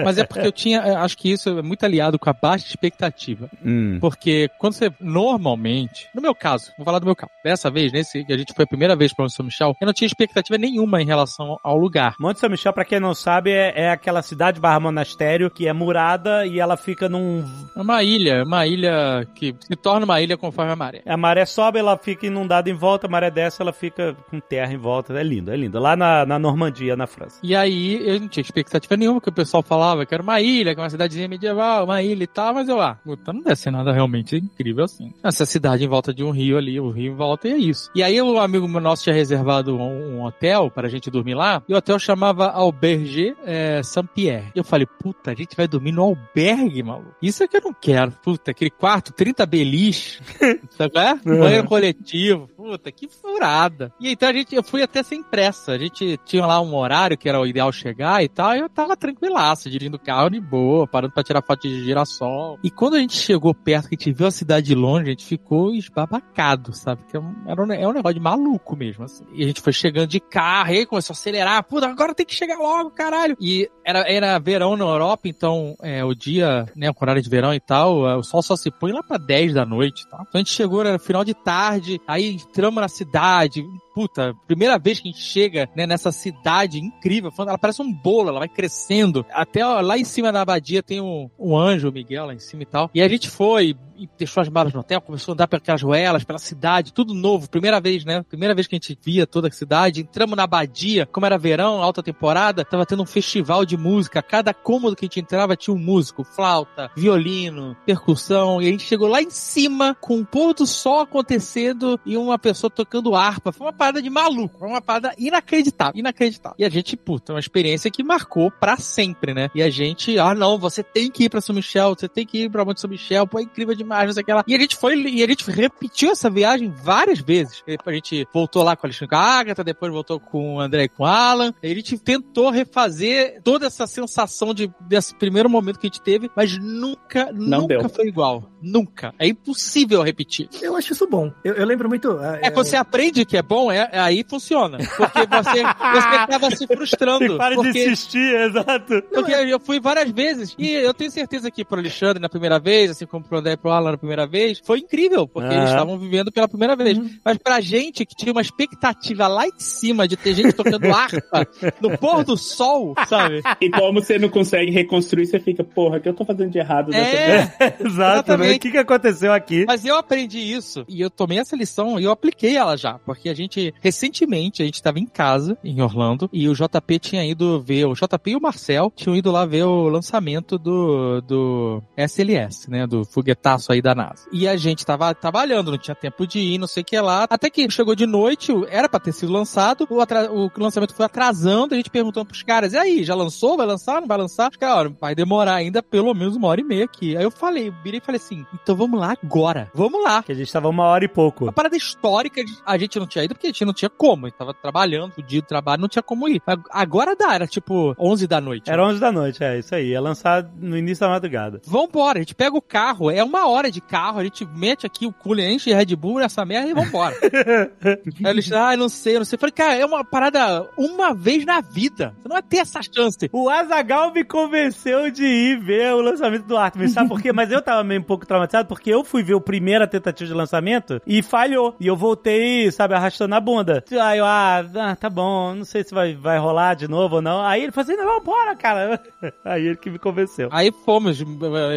Mas é porque eu tinha, eu acho que isso é muito aliado com a baixa expectativa. Hum. Porque quando você, normalmente, no meu caso, vou falar do meu caso, dessa vez, nesse, que a gente foi a primeira vez para o São Michel, eu não tinha expectativa nenhuma em relação ao lugar. Monte São Michel, pra quem não sabe, é, é aquela cidade barra monastério que é murada e ela fica num. É uma ilha, uma ilha que se torna uma ilha conforme a maré. A maré sobe, ela fica inundada em volta, a maré desce, ela fica com terra em volta. É lindo, é lindo. Lá na, na Normandia, na França. E aí eu não tinha expectativa nenhuma, que o pessoal falava que era uma ilha, que era uma cidadezinha medieval, uma ilha e tal, mas eu, ah, puta, não deve ser nada realmente incrível assim. Essa cidade em volta de um rio ali, o rio em volta e é isso. E aí o amigo nosso tinha reservado um, um hotel para a gente dormir lá, e o hotel chamava Alberge é, Saint-Pierre. E eu falei, puta, a gente vai dormir no albergue, maluco. Isso é que eu não quero. Puta, aquele quarto, 30 beliche, sabe? é? Banheiro coletivo. Puta, que furada. E então a gente, eu fui até sem pressa. A gente tinha lá um horário que era o ideal chegar e tal, e eu tava tranquilaço, dirigindo o carro de boa, parando pra tirar foto de girassol. E quando a gente chegou perto, que a gente viu a cidade de longe, a gente ficou esbabacado, sabe? Que é um, é um negócio de maluco mesmo, assim. E a gente foi chegando de carro, e aí começou a acelerar, puta, agora tem que chegar logo, caralho. E era, era verão na Europa, então é, o dia, né, com horário de verão e tal, é, o sol só se põe lá pra 10 da noite, tá? Então a gente chegou, era final de tarde, aí entramos na cidade, puta, primeira vez que a gente chega né, nessa cidade incrível, ela parece um bolo, ela vai crescendo. Até ó, lá em cima da abadia tem um, um anjo, o Miguel, lá em cima e tal. E a gente foi e deixou as malas no hotel, começou a andar pelas ruelas, pela cidade, tudo novo, primeira vez, né? Primeira vez que a gente via toda a cidade. Entramos na abadia, como era verão, alta temporada, tava tendo um festival de música. Cada cômodo que a gente entrava tinha um músico, flauta, violino, percussão. E a gente chegou lá em cima com o pôr do sol acontecendo e uma pessoa tocando harpa. Foi uma parada de maluco, foi uma parada inacreditável, inacreditável. E a gente, puta, uma experiência que marcou pra sempre, né? E a gente, ah não, você tem que ir pra São Michel, você tem que ir pra Monte São Michel, pô, é incrível demais, não sei o que lá. E a gente foi, e a gente repetiu essa viagem várias vezes. A gente voltou lá com a Alexandre com a Agatha, depois voltou com o André e com o Alan. E a gente tentou refazer toda essa sensação de, desse primeiro momento que a gente teve, mas nunca, Não nunca deu. foi igual. Nunca. É impossível repetir. Eu acho isso bom. Eu, eu lembro muito. ah, É quando você aprende que é bom, é, é aí funciona. Porque você, você tava se frustrando. Para de porque, insistir, exato. porque eu fui várias vezes. E eu tenho certeza que pro Alexandre na primeira vez, assim como pro André e pro Alan na primeira vez, foi incrível. Porque Ah. eles estavam vivendo pela primeira vez. Mas pra gente que tinha uma expectativa lá em cima de ter gente tocando harpa no pôr do sol, sabe? E como você não consegue reconstruir, você fica, porra, o que eu tô fazendo de errado dessa vez? É, Exato, né? Exatamente. O que, que aconteceu aqui? Mas eu aprendi isso e eu tomei essa lição e eu apliquei ela já, porque a gente que recentemente a gente tava em casa, em Orlando, e o JP tinha ido ver, o JP e o Marcel tinham ido lá ver o lançamento do, do SLS, né? Do foguetaço aí da NASA. E a gente tava trabalhando, não tinha tempo de ir, não sei o que lá. Até que chegou de noite, era pra ter sido lançado, o, o lançamento foi atrasando, a gente perguntando pros caras, e aí, já lançou? Vai lançar? Não vai lançar? Os caras, vai demorar ainda pelo menos uma hora e meia aqui. Aí eu falei, virei e falei assim, então vamos lá agora. Vamos lá. Que a gente tava uma hora e pouco. Uma parada histórica, a gente não tinha ido porque a gente não tinha como. A gente tava trabalhando, fudido de trabalho, não tinha como ir. Agora dá, era tipo 11 da noite. Era 11 da noite, é isso aí. Ia lançar no início da madrugada. Vambora, a gente pega o carro, é uma hora de carro, a gente mete aqui o cooler, enche Red Bull nessa merda e vambora. Aí eles, ah, não sei, não sei. Eu falei, cara, é uma parada uma vez na vida. Você não vai ter essa chance. O Azagal me convenceu de ir ver o lançamento do Artemis. Sabe por quê? Mas eu tava meio um pouco traumatizado porque eu fui ver o primeira tentativa de lançamento e falhou. E eu voltei, sabe, arrastando a bunda. Aí eu, ah, ah, tá bom, não sei se vai, vai rolar de novo ou não. Aí ele falou assim, não, bora, cara. Aí ele que me convenceu. Aí fomos,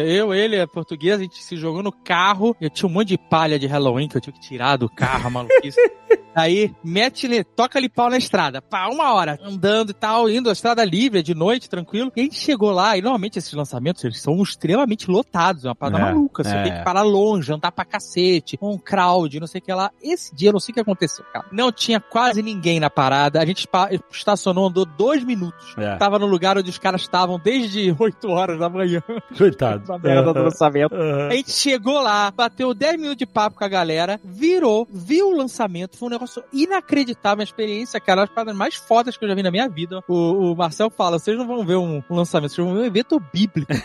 eu, ele, a portuguesa, a gente se jogou no carro. Eu tinha um monte de palha de Halloween que eu tinha que tirar do carro, maluquice. Aí, mete-lhe, toca-lhe pau na estrada. Pá, uma hora, andando e tal, indo a estrada livre, de noite, tranquilo. E a gente chegou lá, e normalmente esses lançamentos, eles são extremamente lotados, é uma parada É, maluca. Você é. tem que parar longe, andar pra cacete, um crowd, não sei o que lá. Esse dia, eu não sei o que aconteceu, cara. Não tinha quase ninguém na parada. A gente estacionou, andou dois minutos. É. Tava no lugar onde os caras estavam desde 8 horas da manhã. Coitado. Essa merda do lançamento. Aham. A gente chegou lá, bateu 10 minutos de papo com a galera, virou, viu o lançamento, foi um negócio inacreditável, uma experiência, cara, das paradas mais fodas que eu já vi na minha vida. O, o Marcel fala, vocês não vão ver um, um lançamento, vocês vão ver um evento bíblico.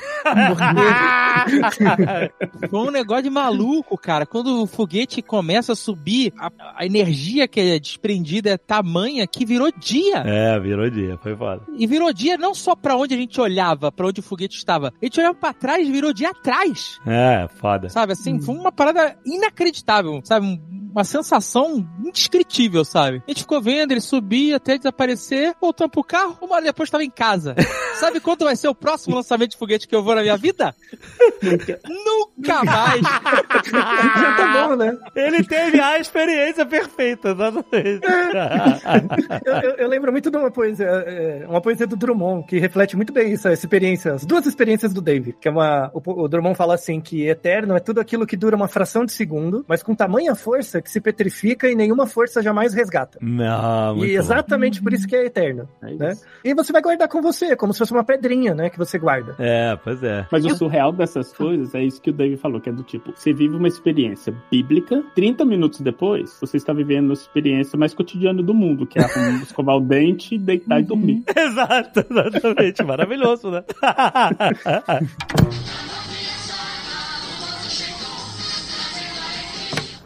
Foi um negócio de maluco, cara. Quando o foguete começa a subir, a, a energia que é desprendida é tamanha que virou dia. É, virou dia, foi foda. E virou dia não só pra onde a gente olhava, pra onde o foguete estava. A gente olhava pra trás virou dia atrás. É, foda. Sabe, assim, foi uma parada inacreditável, sabe? Um- Uma sensação indescritível, sabe? A gente ficou vendo, ele subia até desaparecer, voltando pro carro, uma hora depois tava em casa. sabe quando vai ser o próximo lançamento de foguete que eu vou na minha vida? Nunca mais! Já tá bom, né? Ele teve a experiência perfeita, exatamente. Eu, eu- eu lembro muito de uma poesia, é, uma poesia do Drummond, que reflete muito bem isso, essa experiência, as duas experiências do David, que é uma, o, o Drummond fala assim, que eterno é tudo aquilo que dura uma fração de segundo, mas com tamanha força que se petrifica e nenhuma força jamais resgata. Não, muito e bom. exatamente por isso que é eterno. É Né? E você vai guardar com você, como se fosse uma pedrinha, né, que você guarda. É, pois é. Mas o surreal dessas coisas é isso que o David falou, que é do tipo, você vive uma experiência bíblica, 30 minutos depois, você está vivendo a experiência mais cotidiana do mundo, que é escovar o dente, deitar e dormir. Exato, exatamente. Maravilhoso, né?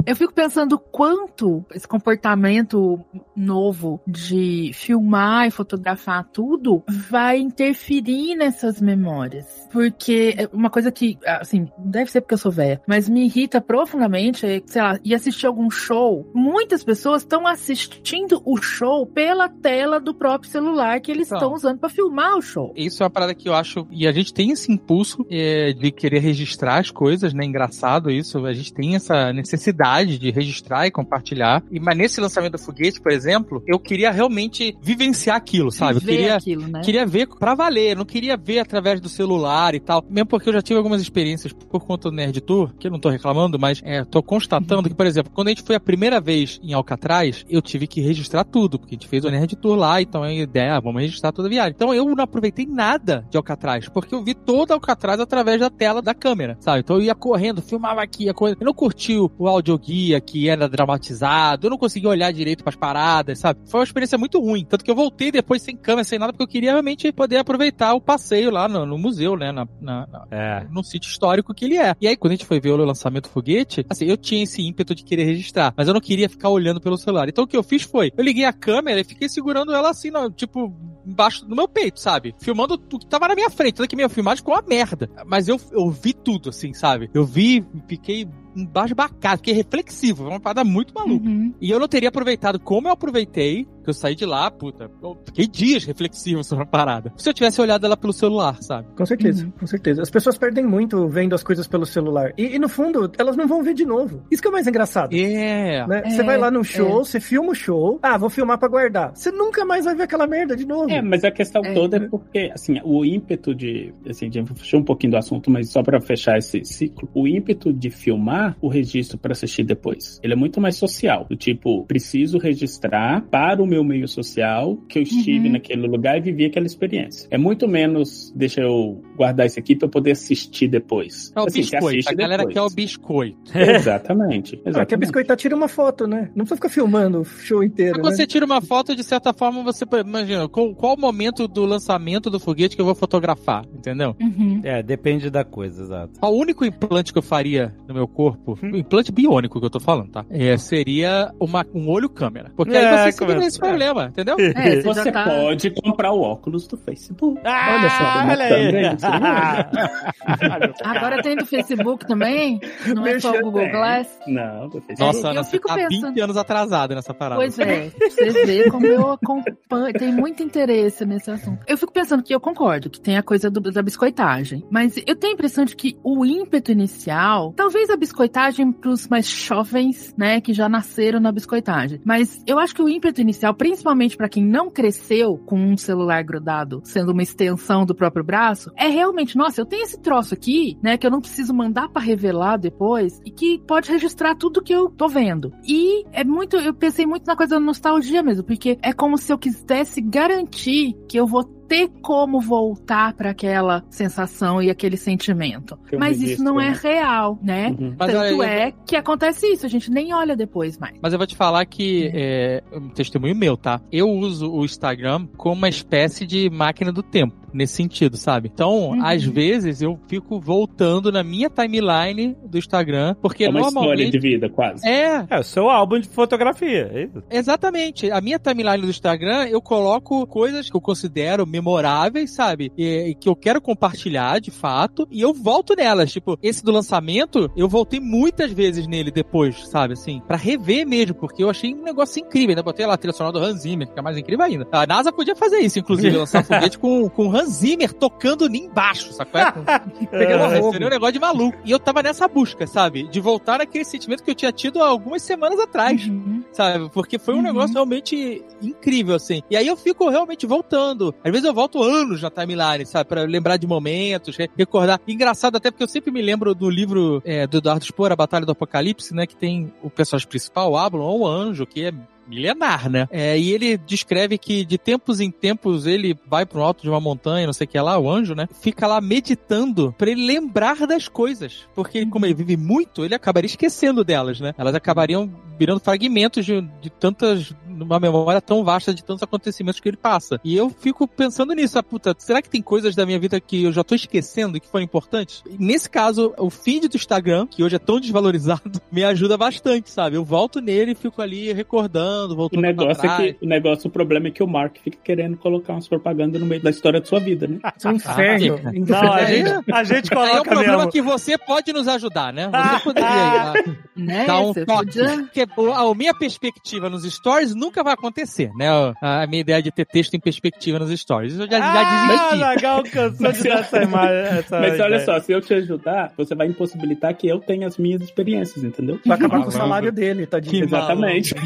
Eu fico pensando quanto esse comportamento novo de filmar e fotografar tudo vai interferir nessas memórias. Porque é uma coisa que, assim, deve ser porque eu sou velha, mas me irrita profundamente é, sei lá, ir assistir algum show. Muitas pessoas estão assistindo o show pela tela do próprio celular que eles Então. estão usando para filmar o show. Isso é uma parada que eu acho. E a gente tem esse impulso é, de querer registrar as coisas, né? Engraçado isso. A gente tem essa necessidade de registrar e compartilhar. E, mas nesse lançamento do foguete, por exemplo, eu queria realmente vivenciar aquilo, sabe? Eu Viver queria. aquilo, né? Queria ver pra valer, eu não queria ver através do celular e tal. Mesmo porque eu já tive algumas experiências por conta do Nerd Tour, que eu não tô reclamando, mas é, tô constatando que, por exemplo, quando a gente foi a primeira vez em Alcatraz, eu tive que registrar tudo, porque a gente fez o Nerd Tour lá, então a ideia, ah, vamos registrar toda a viagem. Então eu não aproveitei nada de Alcatraz, porque eu vi toda Alcatraz através da tela da câmera, sabe? Então eu ia correndo, filmava aqui, ia correndo. Eu não curti o, o audioguia que era dramatizado, eu não conseguia olhar direito pras paradas, sabe? Foi uma experiência muito ruim. Tanto que eu voltei depois sem câmera, sem nada, porque eu queria realmente poder aproveitar o passeio lá no, no museu, né? Na, na- na- É. no sítio histórico que ele é. E aí, quando a gente foi ver o lançamento do foguete, assim, eu tinha esse ímpeto de querer registrar, mas eu não queria ficar olhando pelo celular. Então o que eu fiz foi, eu liguei a câmera e fiquei segurando ela assim, tipo, embaixo do meu peito, sabe? Filmando tudo que tava na minha frente. Tanto que minha filmagem ficou uma merda. Mas eu, eu vi tudo, assim, sabe? Eu vi, fiquei embaixo bacana, fiquei reflexivo. Foi uma parada muito maluca. Uhum. E eu não teria aproveitado como eu aproveitei, eu saí de lá, puta, eu fiquei dias reflexivo sobre a parada. Se eu tivesse olhado ela pelo celular, sabe? Com certeza, com certeza. As pessoas perdem muito vendo as coisas pelo celular. E, e, no fundo, elas não vão ver de novo. Isso que é o mais engraçado. É. Né? Você vai lá num show, você filma o show. Ah, vou filmar pra guardar. Você nunca mais vai ver aquela merda de novo. É, mas a questão toda é porque, assim, o ímpeto de. Assim, de fechar um pouquinho do assunto, mas só pra fechar esse ciclo. O ímpeto de filmar o registro para assistir depois. Ele é muito mais social. Do tipo, preciso registrar para o meu meio social que eu estive Uhum. naquele lugar e vivi aquela experiência. É muito menos, deixa eu guardar isso aqui para eu poder assistir depois. É o Assim, biscoito. A galera depois. quer o biscoito. Exatamente. Ah, quer exatamente. biscoitar, tira uma foto, né? Não precisa ficar filmando o show inteiro, Quando né? você tira uma foto, de certa forma, você imagina qual, qual o momento do lançamento do foguete que eu vou fotografar, entendeu? Uhum. É, depende da coisa, exato. O único implante que eu faria no meu corpo, um implante biônico que eu tô falando, tá? É, seria uma, um olho câmera. Porque É, aí você câmera. Problema, entendeu? É, você Você já tá... pode comprar o óculos do Facebook. Ah, Olha só, olha aí. Agora tem do Facebook também? Não é só o Google Tem. Glass? Não, do Facebook. Nossa, eu Ana, você fico tá pensando- 20 anos atrasada nessa parada. Pois é, você vê como eu acompanho, tem muito interesse nesse assunto. Eu fico pensando que eu concordo, que tem a coisa do- da biscoitagem, mas eu tenho a impressão de que o ímpeto inicial, talvez a biscoitagem pros mais jovens, né, que já nasceram na biscoitagem, mas eu acho que o ímpeto inicial, principalmente pra quem não cresceu com um celular grudado, sendo uma extensão do próprio braço, é realmente, nossa, eu tenho esse troço aqui, né, que eu não preciso mandar pra revelar depois e que pode registrar tudo que eu tô vendo. E é muito, eu pensei muito na coisa da nostalgia mesmo, porque é como se eu quisesse garantir que eu vou ter como voltar pra aquela sensação e aquele sentimento. Um Mas isso não é né? real, né? Uhum. Mas Tanto olha, eu- é que acontece isso, a gente nem olha depois mais. Mas eu vou te falar que é um testemunho meu, tá? Eu uso o Instagram como uma espécie de máquina do tempo, nesse sentido, sabe? Então, Uhum. às vezes eu fico voltando na minha timeline do Instagram, porque É uma história normalmente de vida, quase. é, É o seu álbum de fotografia. é isso. Exatamente. A minha timeline do Instagram, eu coloco coisas que eu considero memoráveis, sabe? E, e que eu quero compartilhar, de fato, e eu volto nelas. Tipo, esse do lançamento, eu voltei muitas vezes nele depois, sabe? Assim, pra rever mesmo, porque eu achei um negócio incrível. Ainda botei lá a trilha sonora do Hans Zimmer, que é mais incrível ainda. A NASA podia fazer isso, inclusive, lançar foguete com, com o Hans Zimmer tocando ali embaixo, sacou? É, Pegando Porra, fogo. seria um negócio de maluco. E eu tava nessa busca, sabe? De voltar àquele sentimento que eu tinha tido há algumas semanas atrás Uhum. sabe? Porque foi um Uhum. negócio realmente incrível, assim. E aí eu fico realmente voltando. Às vezes eu volto anos na timeline, sabe? Pra lembrar de momentos, re- recordar. Engraçado até porque eu sempre me lembro do livro é, do Eduardo Spor, A Batalha do Apocalipse, né? Que tem o personagem principal, o Ablon, ou o anjo, que é milenar, né? É, e ele descreve que de tempos em tempos ele vai pro alto de uma montanha, não sei o que lá, o anjo, né? Fica lá meditando pra ele lembrar das coisas. Porque como ele vive muito, ele acabaria esquecendo delas, né? Elas acabariam virando fragmentos de, de tantas, numa memória tão vasta de tantos acontecimentos que ele passa. E eu fico pensando nisso, ah, puta, será que tem coisas da minha vida que eu já tô esquecendo e que foram importantes? Nesse caso, o feed do Instagram, que hoje é tão desvalorizado, me ajuda bastante, sabe? Eu volto nele e fico ali recordando, O voltando pra negócio, é trás. que, o negócio, o problema é que o Mark fica querendo colocar umas propagandas no meio da história de sua vida, né? Isso é um inferno. Não, a gente, a gente Aí é um coloca problema mesmo. que você pode nos ajudar, né? Você poderia ah, Né? dar um toque. podia- Porque o- a minha perspectiva nos stories nunca vai acontecer, né? A minha ideia de ter texto em perspectiva nos stories. Eu já, já Ah, desisti. legal, cansou de dar essa imagem. Essa Mas olha ideia. só, se eu te ajudar, você vai impossibilitar que eu tenha as minhas experiências, entendeu? Vai acabar com o salário dele, tadinho. Exatamente.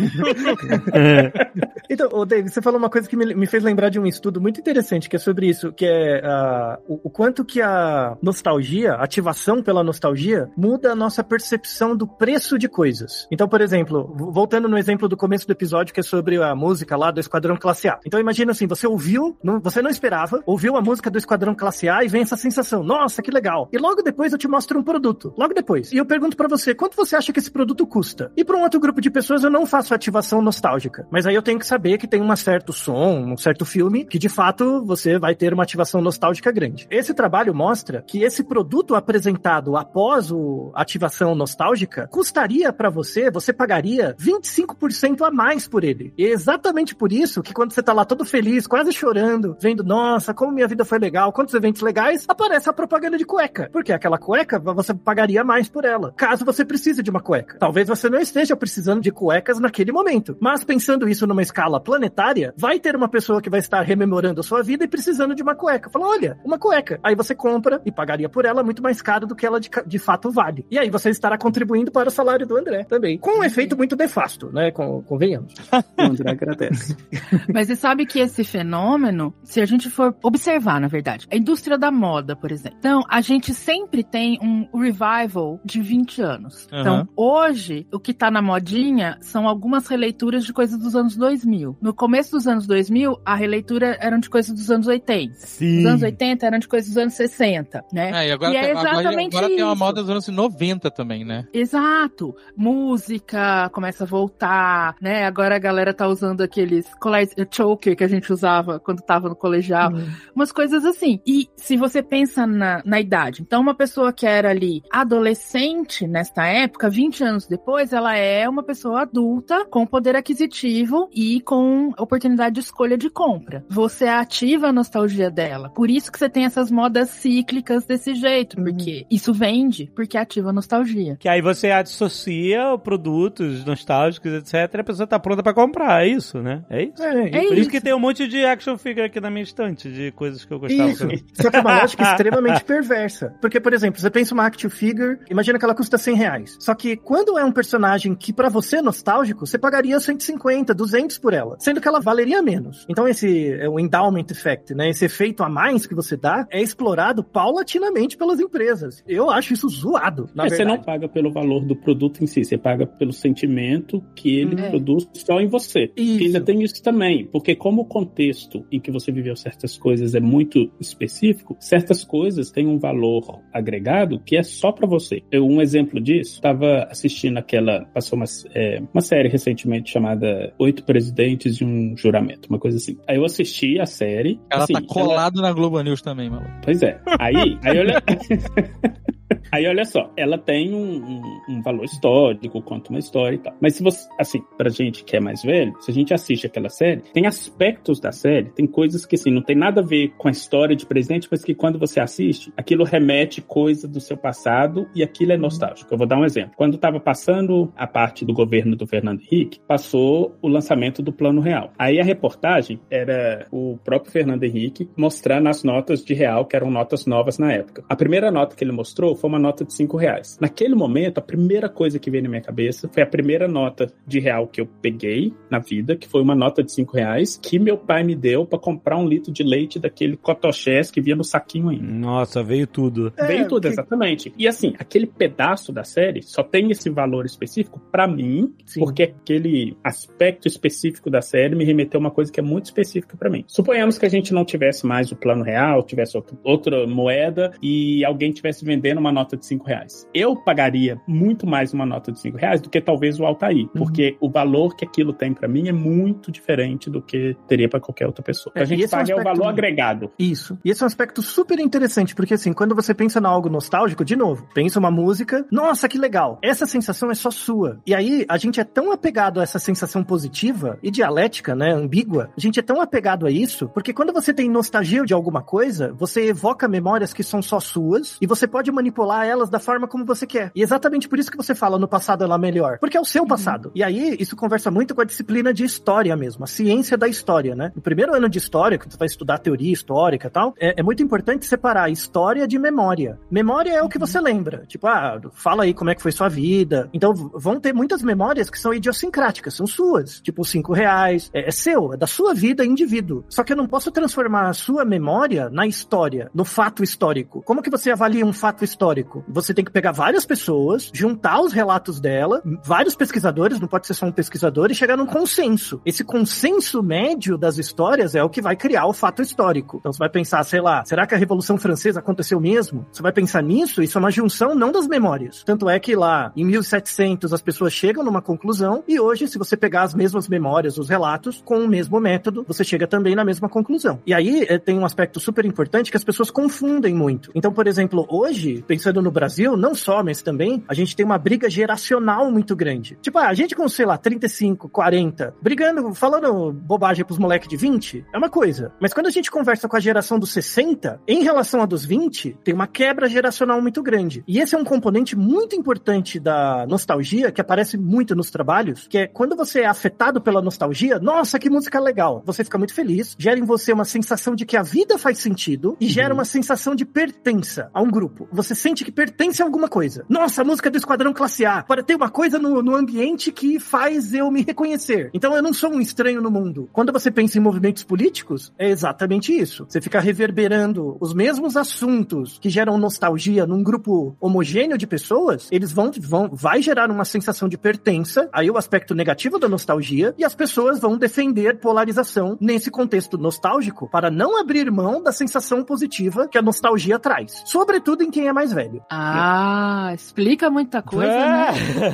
Então, ô David, você falou uma coisa que me, me fez lembrar de um estudo muito interessante, que é sobre isso, que é ah, o, o quanto que a nostalgia, a ativação pela nostalgia, muda a nossa percepção do preço de coisas. Então, por exemplo, vo- voltando no exemplo do começo do episódio, que é sobre a música lá do Esquadrão Classe A. Então, imagina assim, você ouviu, não- você não esperava, ouviu a música do Esquadrão Classe A e vem essa sensação, nossa, que legal. E logo depois eu te mostro um produto, logo depois. E eu pergunto pra você, quanto você acha que esse produto custa? E pra um outro grupo de pessoas eu não faço ativação nostálgica, mas aí eu tenho que saber que tem um certo som, um certo filme, que de fato você vai ter uma ativação nostálgica grande. Esse trabalho mostra que esse produto apresentado após o- ativação nostálgica custaria pra você, você pagaria 25% a mais por ele. E é exatamente por isso que quando você tá lá todo feliz, quase chorando, vendo, nossa, como minha vida foi legal, quantos eventos legais, aparece a propaganda de cueca. Porque aquela cueca, você pagaria mais por ela. Caso você precise de uma cueca. Talvez você não esteja precisando de cuecas naquele momento. Mas pensando isso numa escala planetária, vai ter uma pessoa que vai estar rememorando a sua vida e precisando de uma cueca. Fala, olha, uma cueca. Aí você compra e pagaria por ela muito mais caro do que ela de, de fato vale. E aí você estará contribuindo para o salário do André também. Com um efeito muito nefasto, né? Convenhamos. O André agradece. Mas você sabe que esse fenômeno, se a gente for observar, na verdade, a indústria da moda, por exemplo. Então, a gente sempre tem um revival de 20 anos. Aham. Então, hoje, o que tá na modinha são algumas releituras de coisas dos anos 2000. No começo dos anos 2000, a releitura eram de coisas dos anos 80. Sim. Os anos 80 eram de coisas dos anos 60, né? É, e agora, E é tem, agora, exatamente agora tem uma moda dos anos 90 também, né? Exato. Música começa a voltar, né? Agora a galera tá usando aqueles colares, choker que a gente usava quando tava no colegial. Umas coisas assim. E se você pensa na, na idade, então uma pessoa que era ali adolescente nesta época, 20 anos depois, ela é uma pessoa adulta com poder aquisitivo e com oportunidade de escolha de compra. Você ativa a nostalgia dela. Por isso que você tem essas modas cíclicas desse jeito, porque isso vende, porque ativa a nostalgia. Que aí você associa produtos nostálgicos, etc. E a pessoa tá pronta pra comprar, é isso, né? É isso. É, É Por isso isso. que tem um monte de action figure aqui na minha estante, de coisas que eu gostava. Isso. Só que é uma lógica extremamente perversa. Porque, por exemplo, você pensa uma action figure, imagina que ela custa 100 reais. Só que quando é um personagem que pra você é nostálgico, você pagaria 150, 200 por ela. Sendo que ela valeria menos. Então esse é o endowment effect, né? Esse efeito a mais que você dá é explorado paulatinamente pelas empresas. Eu acho isso zoado, na É, você não paga pelo valor do produto em si, você paga pelo sentimento que ele É. produz só em você. Isso. Que ainda tem isso também, porque como o contexto em que você viveu certas coisas é muito específico, certas coisas têm um valor agregado que é só pra você. Eu, um exemplo disso, estava assistindo aquela, passou uma, é, uma série recentemente chamada Oito Presidentes e um Juramento, uma coisa assim. Aí eu assisti a série. Ela assim, tá colado na Globo News também, maluco. Pois é. Aí, aí olha. Aí olha só, ela tem um, um- um valor histórico, conta uma história e tal. Mas se você, assim, pra gente que é mais velho, se a gente assiste aquela série, tem aspectos da série, tem coisas que assim, não tem nada a ver com a história de presente, mas que quando você assiste, aquilo remete coisa do seu passado e aquilo é nostálgico. Eu vou dar um exemplo. Quando tava passando a parte do governo do Fernando Henrique, passou o lançamento do Plano Real. Aí a reportagem era o próprio Fernando Henrique mostrando as notas de real, que eram notas novas na época. A primeira nota que ele mostrou foi uma nota de cinco reais. Naquele momento, a primeira coisa que veio na minha cabeça foi a primeira nota de real que eu peguei na vida, que foi uma nota de cinco reais, que meu pai me deu pra comprar um litro de leite daquele cotochés que vinha no saquinho ainda. Nossa, veio tudo. É, Veio tudo, que- exatamente. E assim, aquele pedaço da série só tem esse valor específico pra mim, Sim. porque aquele aspecto específico da série me remeteu a uma coisa que é muito específica pra mim. Suponhamos que a gente não tivesse mais o plano real, tivesse outro- outra moeda e alguém tivesse vendendo uma nota de cinco reais. Eu pagaria muito mais uma nota de cinco reais do que talvez o Altair, porque o valor que aquilo tem pra mim é muito diferente do que teria pra qualquer outra pessoa. É, a e gente esse é um paga é o aspecto- valor agregado. Isso. E esse é um aspecto super interessante, porque assim, quando você pensa em algo nostálgico, de novo, pensa uma música, nossa, que legal. Essa sensação é só sua. E aí, a gente é tão apegado a essa sensação positiva e dialética, né, ambígua, a gente é tão apegado a isso, porque quando você tem nostalgia de alguma coisa, você evoca memórias que são só suas e você pode manipular elas da forma como você quer. E exatamente por isso que você fala no passado ela é melhor, porque é o seu passado. E aí, isso conversa muito com a disciplina de história mesmo, a ciência da história, né? No primeiro ano de história, que você vai estudar teoria histórica e tal, é, é muito importante separar história de memória. Memória é o que você lembra. Tipo, ah, fala aí como é que foi sua vida. Então, vão ter muitas memórias que são idiosincráticas, são suas. Tipo, cinco reais. É, é seu, é da sua vida indivíduo. Só que eu não posso transformar a sua memória na história, no fato histórico. Como que você avalia um fato histórico? Você tem que pegar várias pessoas, juntar os relatos dela, vários pesquisadores, não pode ser só um pesquisador, e chegar num consenso. Esse consenso médio das histórias é o que vai criar o fato histórico. Então você vai pensar, sei lá, será que a Revolução Francesa aconteceu mesmo? Você vai pensar nisso, isso é uma junção não das memórias. Tanto é que lá, em 1700, as pessoas chegam numa conclusão, e hoje, se você pegar as mesmas memórias, os relatos, com o mesmo método, você chega também na mesma conclusão. E aí eh, tem um aspecto super importante que as pessoas confundem muito. Então, por exemplo, hoje, pensando no Brasil, não só, mas também, a gente tem uma briga geracional muito grande. Tipo, ah, a gente com, sei lá, 35, 40, brigando, falando bobagem pros moleques de 20, é uma coisa. Mas quando a gente conversa com a geração dos 60, em relação a dos 20, tem uma quebra geracional muito grande. E esse é um componente muito importante da nostalgia, que aparece muito nos trabalhos, que é quando você é afetado pela nostalgia, nossa, que música legal. Você fica muito feliz, gera em você uma sensação de que a vida faz sentido e gera uma sensação de pertença a um grupo. Você sente que pertence a alguma coisa. Nossa, a música do Esquadrão Classe A. Para ter uma coisa no, no ambiente que faz eu me reconhecer. Então eu não sou um estranho no mundo. Quando você pensa em movimentos políticos, é exatamente isso. Você fica reverberando os mesmos assuntos que geram nostalgia num grupo homogêneo de pessoas, eles vão, vão vai gerar uma sensação de pertença, aí o aspecto negativo da nostalgia, e as pessoas vão defender polarização nesse contexto nostálgico para não abrir mão da sensação positiva que a nostalgia traz. Sobretudo em quem é mais velho. Ah, explica muita coisa, né?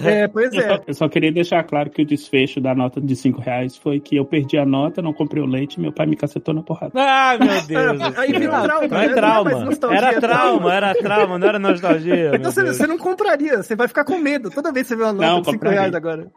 É, pois Eu é. só, eu só queria deixar claro que o desfecho da nota de 5 reais foi que eu perdi a nota, não comprei o leite e meu pai me cacetou na porrada. Ah, meu Deus. Aí vira um trauma, Não né? é Não é trauma. nostalgia, Era é trauma. era trauma, não era nostalgia. Então você, você não compraria, você vai ficar com medo toda vez que você vê uma nota Não, de 5 compraria. reais agora.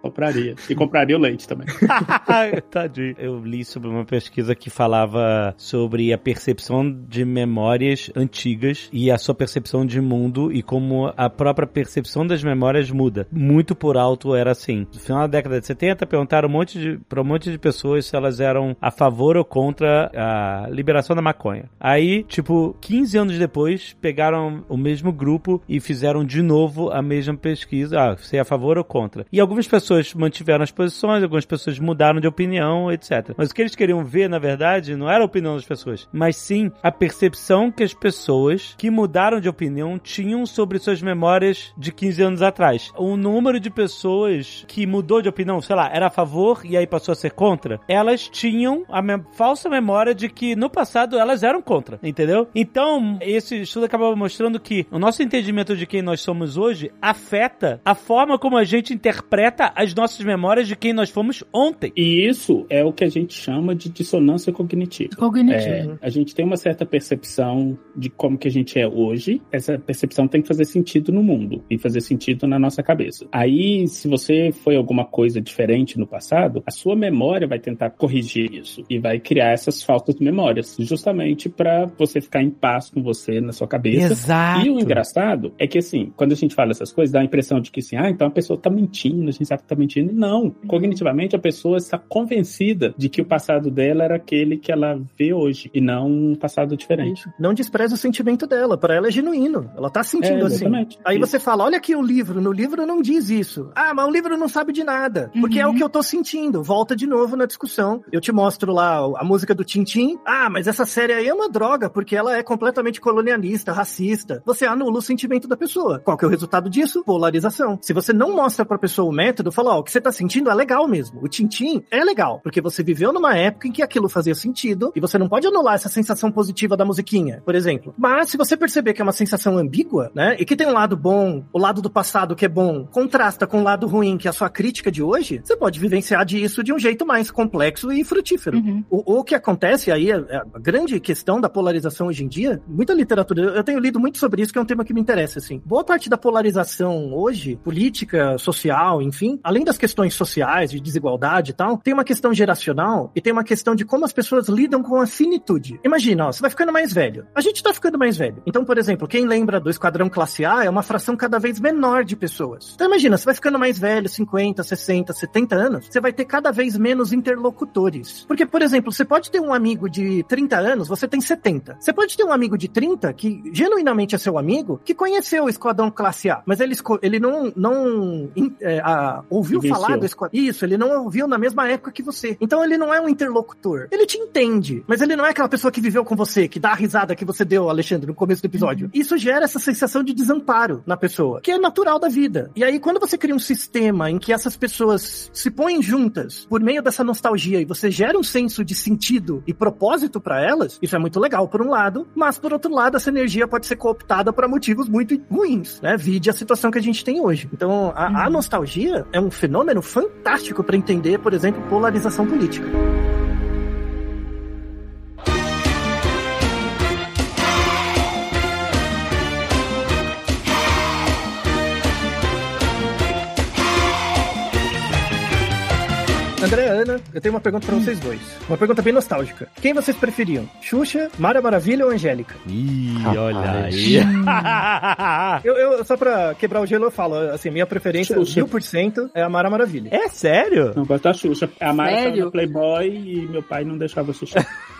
Compraria. E compraria o leite também. Tadinho. Eu li sobre uma pesquisa que falava sobre a percepção de memórias antigas e a sua percepção de mundo e como a própria percepção das memórias muda. Muito por alto era assim. No final da década de 70, perguntaram um monte de, pra um monte de pessoas se elas eram a favor ou contra a liberação da maconha. Aí, tipo, 15 anos depois, pegaram o mesmo grupo e fizeram de novo a mesma pesquisa. Ah, você é a favor ou contra? E algumas pessoas mantiveram as posições, algumas pessoas mudaram de opinião, etc. Mas o que eles queriam ver, na verdade, não era a opinião das pessoas, mas sim a percepção que as pessoas que mudaram de opinião tinham sobre suas memórias de 15 anos atrás. O número de pessoas que mudou de opinião, sei lá, era a favor e aí passou a ser contra, elas tinham a me- falsa memória de que no passado elas eram contra, entendeu? Então, esse estudo acaba mostrando que o nosso entendimento de quem nós somos hoje afeta a forma como a gente interpreta as nossas memórias de quem nós fomos ontem. E isso é o que a gente chama de dissonância cognitiva. Cognitivo. É, a gente tem uma certa percepção de como que a gente é hoje. Essa percepção tem que fazer sentido no mundo e fazer sentido na nossa cabeça. Aí, se você foi alguma coisa diferente no passado, a sua memória vai tentar corrigir isso e vai criar essas falsas memórias, justamente para você ficar em paz com você na sua cabeça. Exato. E o engraçado é que, assim, quando a gente fala essas coisas, dá a impressão de que, assim, ah, então a pessoa tá mentindo, a gente sabe que tá mentindo. Não. Cognitivamente, a pessoa está convencida de que o passado dela era aquele que ela vê hoje e não um passado diferente. Não despreza o sentimento dela, para ela é genuíno. Ela tá sentindo É, assim. Aí Isso. você fala, olha aqui o livro, no livro não diz isso. Ah, mas o livro não sabe de nada, porque é o que eu tô sentindo. Volta de novo na discussão. Eu te mostro lá a música do Tintim. Ah, mas essa série aí é uma droga, porque ela é completamente colonialista, racista. Você anula o sentimento da pessoa. Qual que é o resultado disso? Polarização. Se você não mostra pra pessoa o método, fala, ó, o que você tá sentindo é legal mesmo. O Tintim é legal, porque você viveu numa época em que aquilo fazia sentido e você não pode anular essa sensação positiva da musiquinha, por exemplo. Mas se você perceber que é uma sensação ambígua, né, e que tem um lado bom, o lado do passado que é bom, contrasta com o lado ruim, que é a sua crítica de hoje, você pode vivenciar disso de um jeito mais complexo e frutífero. Uhum. O, o que acontece aí, é- é a grande questão da polarização hoje em dia, muita literatura, eu tenho lido muito sobre isso, que é um tema que me interessa, assim. Boa parte da polarização hoje, política, social, enfim, além das questões sociais, de desigualdade e tal, tem uma questão geracional e tem uma questão de como as pessoas lidam com a finitude. Imagina, ó, você vai ficando mais velho. A gente tá ficando mais velho. Então, por exemplo, quem lembra do Esquadrão Classe A é uma fração cada vez menor de pessoas. Então, imagina, você vai ficando mais velho, 50, 60, 70 anos, você vai ter cada vez menos interlocutores. Porque, por exemplo, você pode ter um amigo de 30 anos, você tem 70. Você pode ter um amigo de 30 que genuinamente é seu amigo, que conheceu o Esquadrão Classe A, mas ele, ele não, não é, a- ouviu Vivenciou. falar do Esquadrão. Isso, ele não ouviu na mesma época que você. Então ele não é um interlocutor. Ele te entende, mas ele não é aquela pessoa que viveu com você, que dá a risada que você deu, Alexandre, no começo do episódio. Isso gera essa sensação de desamparo na pessoa, que é natural da vida. E aí, quando você cria um sistema em que essas pessoas se põem juntas por meio dessa nostalgia e você gera um senso de sentido e propósito pra elas, isso é muito legal por um lado, mas por outro lado, essa energia pode ser cooptada para motivos muito ruins, né? Vide a situação que a gente tem hoje. Então, a, a nostalgia é um fenômeno fantástico para entender, por exemplo, polarização política. Bacana. Eu tenho uma pergunta pra vocês dois. Uma pergunta bem nostálgica. Quem vocês preferiam? Xuxa, Mara Maravilha ou Angélica? Ih, olha aí. Eu, eu, só pra quebrar o gelo, eu falo, assim, minha preferência, Xuxa. mil por cento, é a Mara Maravilha. é sério? Não gosto da Xuxa. A Mara Sério? Playboy e meu pai não deixava assistir.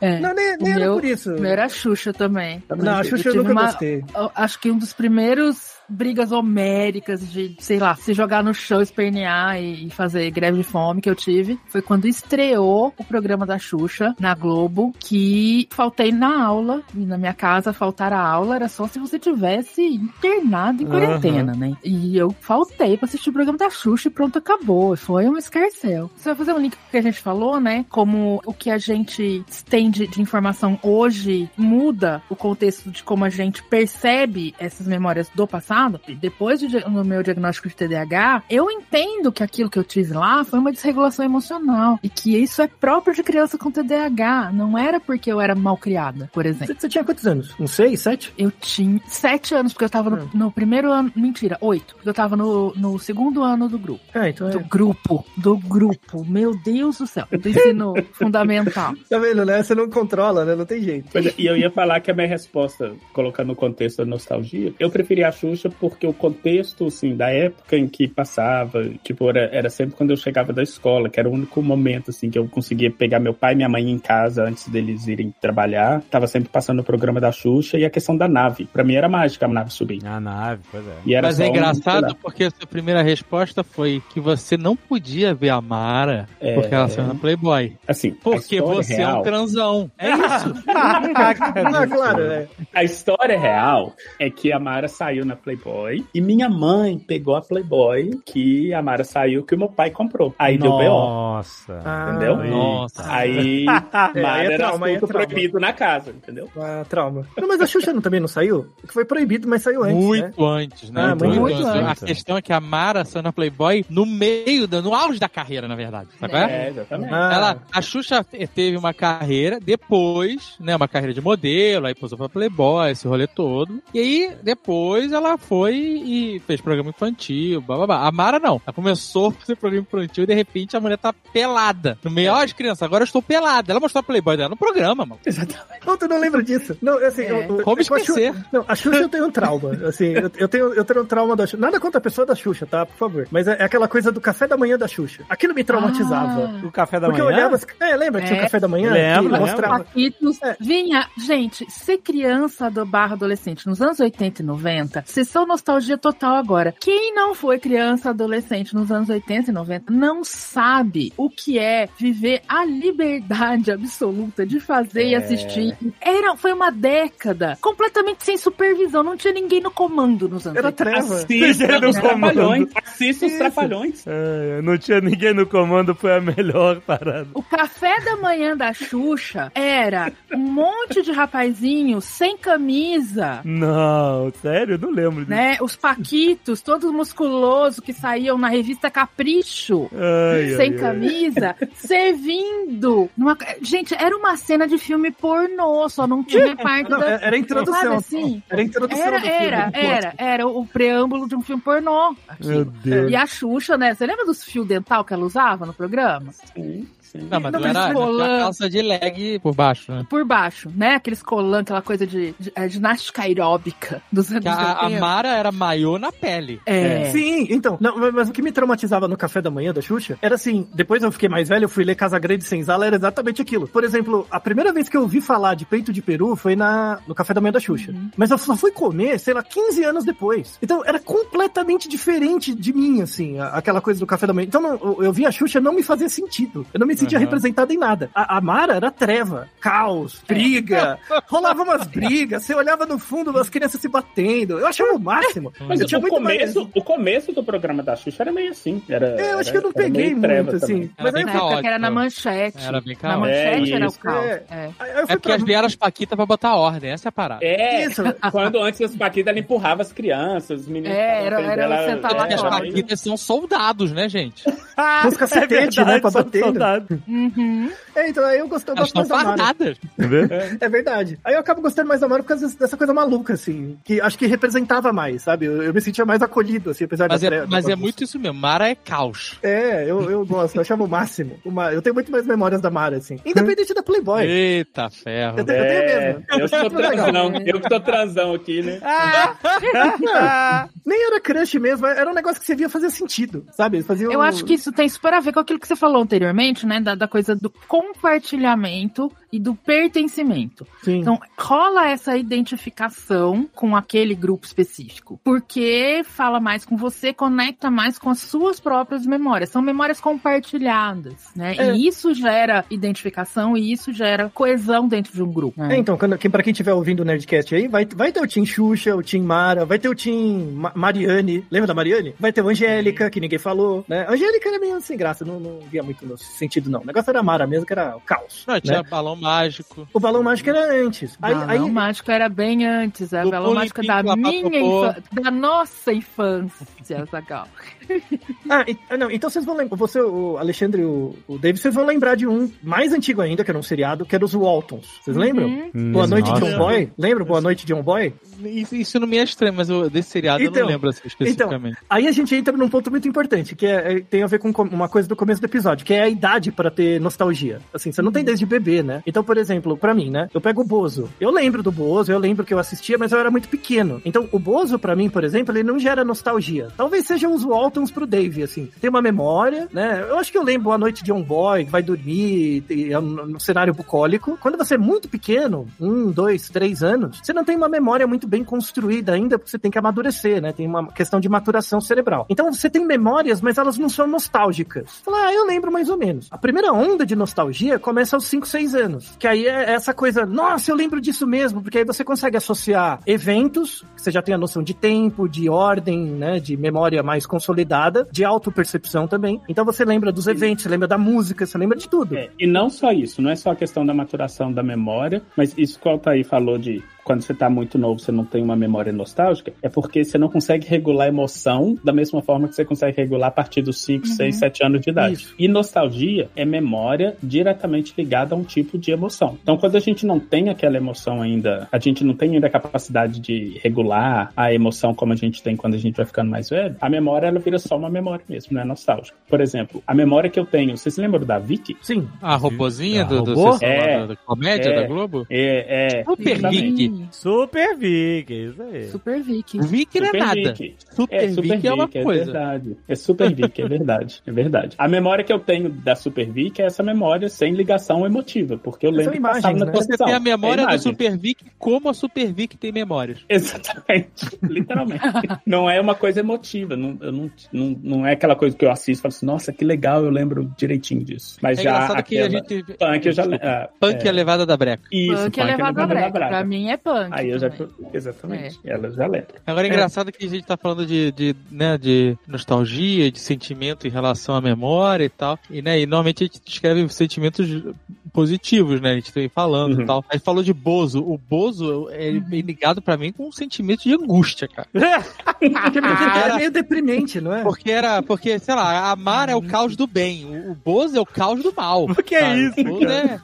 É. Não, nem, nem era meu- por isso. Meu era a Xuxa também. Não, a Xuxa eu, tive nunca uma- gostei. eu acho que um dos primeiros brigas homéricas de, sei lá, se jogar no chão, espernear e, e fazer greve de fome que eu tive foi quando estreou o programa da Xuxa na Globo, que faltei na aula, e na minha casa faltar a aula era só se você tivesse internado em quarentena, né? E eu faltei pra assistir o programa da Xuxa e pronto, acabou. Foi um escarcel. Você vai fazer um link com o que a gente falou, né? Como o que a gente tem de, de informação hoje muda o contexto de como a gente percebe essas memórias do passado. E depois de, no meu diagnóstico de TDAH, eu entendo que aquilo que eu tive lá foi uma desregulação emocional. E que isso é próprio de criança com TDAH. Não era porque eu era mal criada, por exemplo. Você, você tinha quantos anos? Uns seis, sete? Eu tinha sete anos, porque eu tava no, no primeiro ano. Mentira, oito. Porque eu tava no, no segundo ano do grupo. Ah, então Do é. grupo. Do grupo. Meu Deus do céu. Do ensino fundamental. Tá vendo, né? Você não controla, né? Não tem jeito. Pois é, e eu ia falar que a minha resposta, colocando no contexto da nostalgia, eu preferia a Xuxa porque o contexto, assim, da época em que passava, tipo, era, era sempre quando eu chegava da escola, que era o único momento, assim, que eu conseguia pegar meu pai e minha mãe em casa antes deles irem trabalhar. Tava sempre passando o programa da Xuxa e a questão da nave. Pra mim era mágica a nave subir. A nave, pois é. E era Mas é um- engraçado lá, porque a sua primeira resposta foi que você não podia ver a Mara É. porque ela saiu na Playboy. assim, Porque você é real, um transão. É isso. Ah, claro, é. A história real é que a Mara saiu na Playboy e minha mãe pegou a Playboy que a Mara saiu que o meu pai comprou. Aí deu B.O. Nossa. Ah, Entendeu? Nossa. Aí, É, Mara aí é era trauma, é assunto trauma. proibido na casa, entendeu? Ah, trauma. Não, mas a Xuxa não, também não saiu? Que foi proibido, mas saiu antes, né? Muito antes, né? Ah, muito antes. A questão é que a Mara saiu na Playboy no meio, da, no auge da carreira, na verdade. Sabe qual é? É, exatamente. Ah, Ela, a Xuxa te- teve uma carreira, depois, né, uma carreira de modelo, aí posou pra Playboy, esse rolê todo. E aí, depois, ela foi e fez programa infantil, blá, blá, blá. A Mara não. Ela começou a fazer programa infantil e, de repente, a mulher tá pelada. No meio, ó, as crianças, agora eu estou pelada. Ela mostrou a Playboy dela no programa, mano. Não, tu não lembra disso? Não, assim, É. eu, eu, Como com a esquecer? Xuxa- não, a Xuxa eu tenho um trauma. Assim, eu, eu tenho, eu tenho um trauma da Xuxa. Nada contra a pessoa da Xuxa, tá? Por favor. Mas é, é aquela coisa do café da manhã da Xuxa. Aquilo me traumatizava. Ah. O café da Porque eu manhã? olhava. as- É, lembra que tinha o É. café da manhã? Lembro, lembro. mostrava. Paquitos. É. Vinha, gente, ser criança do barra adolescente nos anos 80 e 90, sessão nostalgia total agora. Quem não foi criança adolescente nos anos 80 e 90 não sabe o que é viver a liberdade absoluta de fazer e É. assistir. Era, foi uma década completamente sem supervisão, não tinha ninguém no comando nos anos Era 80. treva. Assista no os trapalhões. Assista os trapalhões. É, não tinha ninguém no comando, foi a melhor parada. O café da manhã da Xuxa era um monte de rapazinho sem camisa, Não, sério, não lembro. Né? Os paquitos, todos musculosos que saíam na revista Capricho, Ai, ai, sem ai. camisa, servindo. numa- Gente, era uma cena de filme pornô, só não tinha parte Não, da. era a introdução. Sabe assim? Era a introdução Era, do filme. era, era, era o preâmbulo de um filme pornô. Meu. Deus. E a Xuxa, né? Você lembra dos fios dental que ela usava no programa? Sim, sim. Não, mas Não, era, colã. tinha calça de leg por baixo, né? Por baixo, né? Aqueles colãs, aquela coisa de, de- é, ginástica aeróbica dos anos Que a, a 80. Mara era maiô na pele. É. Sim, então. Não, mas- mas o que me traumatizava no café da manhã da Xuxa era assim, depois eu fiquei mais velho, eu fui ler Casa Grande sem Senzala, era exatamente aquilo. Por exemplo, a primeira vez que eu ouvi falar de peito de peru foi na, no café da manhã da Xuxa. Mas eu só fui comer, sei lá, 15 anos depois. Então era completamente diferente de mim, assim, a- aquela coisa do café da manhã. Então não, eu, eu vi a Xuxa, não me fazia sentido. Eu não me sentia Aham. representada em nada. A, a Mara era treva, caos, briga, rolava umas brigas, você olhava no fundo as crianças se batendo. Eu achava o máximo. Mas eu tinha o muito mais- começo, o começo do programa da Xuxa era meio assim. Era, É, eu acho era- que eu não peguei muito, assim. Era Mas aí, Na época que caótico. era na manchete. Era bem Na caótico. manchete É, era o caos. É. É. eu fui É porque pra- elas vieram as paquitas pra botar ordem, essa é a parada. É, Isso. quando antes as paquitas ela empurrava as crianças, os meninos. É, era- era dela, sentar lá Porque as paquitas são soldados, né, gente? Os cacetete, né, pra são bater. né? Uhum. É, então aí eu gosto, mais da Mara. fardadas. É verdade. Aí eu acabo gostando mais da Mara por causa dessa- coisa maluca, assim. Que acho que representava mais, sabe? Eu, eu me sentia mais acolhido, assim, apesar Mas, da é, mas é muito isso mesmo. Mara é caos. É, eu, eu gosto, eu achava o máximo. Uma- eu tenho muito mais memórias da Mara, assim. Independente da Playboy. Eita ferro. Eu tenho, eu tenho É, mesmo. eu que tô transão, eu que tô transão aqui, né? Nem era crush mesmo, era um negócio que você via fazer sentido, sabe? Fazia Eu um- acho que isso tem super a ver com aquilo que você falou anteriormente, né? Da, da coisa do compartilhamento e do pertencimento. Sim. Então, rola essa identificação com aquele grupo específico. Porque fala mais com você, conecta mais com as suas próprias memórias. São memórias compartilhadas, né? É. E isso gera identificação e isso gera coesão dentro de um grupo. É, né? então, quando, quem, pra quem estiver ouvindo o Nerdcast aí, vai, vai ter o Tim Xuxa, o Tim Mara, vai ter o Tim Ma- Mariane. Lembra da Mariane? Vai ter o Angélica, que ninguém falou, né? Angélica era meio sem graça, não, não via muito no sentido, não. O negócio era Mara mesmo, que era o caos. Não, tinha né? balão mágico. O balão mágico era antes. Aí, Balão aí- mágico era bem antes, a Do balão mágica da minha infância, da nossa infância, Zagal. Ah, e- ah, não, então vocês vão lembrar, você, o Alexandre e o, o David, vocês vão lembrar de um mais antigo ainda, que era um seriado, que era os Waltons. Vocês lembram? Uhum. Boa Noite, Nossa. John Boy? Lembra? Boa Noite, John Boy? Isso, isso não me é estranho, mas eu, desse seriado eu Então, não lembro assim, especificamente. Aí a gente entra num ponto muito importante, que é, é- tem a ver com uma coisa do começo do episódio, que é a idade pra ter nostalgia. Assim, você não tem desde bebê, né? Então, por exemplo, pra mim, né? Eu pego o Bozo. Eu lembro do Bozo, eu lembro que eu assistia, mas eu era muito pequeno. Então, o Bozo, pra mim, por exemplo, ele não gera nostalgia. Talvez sejam os Waltons pro Dave, assim. Tem uma memória, né? Eu acho que eu lembro Boa Noite de um Boy, que vai dormir e é um, um cenário bucólico. Quando você é muito pequeno, um, dois, três anos, você não tem uma memória muito bem construída ainda, porque você tem que amadurecer, né? Tem uma questão de maturação cerebral. Então você tem memórias, mas elas não são nostálgicas. Fala, ah, eu lembro mais ou menos. A primeira onda de nostalgia começa aos 5, 6 anos. Que aí é essa coisa, nossa, eu lembro disso mesmo, porque aí você consegue associar eventos, que você já tem a noção de tempo, de ordem, né? De memória mais consolidada, de autopercepção também. Então você lembra dos eventos, você lembra da música, você lembra de tudo. É, e não só isso, não é só a questão da maturação da memória, mas isso que o Altair falou de quando você tá muito novo, você não tem uma memória nostálgica, é porque você não consegue regular a emoção da mesma forma que você consegue regular a partir dos 5, 6, 7 anos de idade. Isso. E nostalgia é memória diretamente ligada a um tipo de emoção. Então, quando a gente não tem aquela emoção ainda, a gente não tem ainda a capacidade de regular a emoção como a gente tem quando a gente vai ficando mais velho, a memória ela vira só uma memória mesmo, não é nostálgica. Por exemplo, a memória que eu tenho, vocês se lembram da Vicky? Sim. A robozinha do, do, robô? lá É. da, da comédia É. da Globo? É, é. Super exatamente. Vicky. Super Vic, isso aí. Super Vicky. Vicky não é nada. Super, É, Super Vicky é uma Vic, é coisa. verdade. É Super Vic, é verdade. É verdade. A memória que eu tenho da Super Vic é essa memória sem ligação emotiva, porque eu São lembro que imagens, passava na né? Você televisão. tem a memória É do imagem. Super Vic como a Super Vic tem memórias. Exatamente. Literalmente. não é uma coisa emotiva. Não, eu não, não, não é aquela coisa que eu assisto e falo assim, nossa, que legal, eu lembro direitinho disso. Mas É já engraçado que a aquela- gente. Punk eu já Punk é. levada da breca. Isso, punk é levado a breca. Pra mim é punk. Aí eu já. também. Exatamente. Ela já lembra. Agora é engraçado que a gente tá falando de, de, né, de nostalgia, de sentimento em relação à memória e tal. E, né, e normalmente a gente descreve sentimentos positivos, né? A gente vem falando Uhum. e tal. A gente falou de Bozo. O Bozo é bem ligado pra mim com um sentimento de angústia, cara. Porque, porque é meio deprimente, não é? Porque era, porque, sei lá, a Mar é o caos do bem, o, o Bozo é o caos do mal. O que é isso, O Bozo é.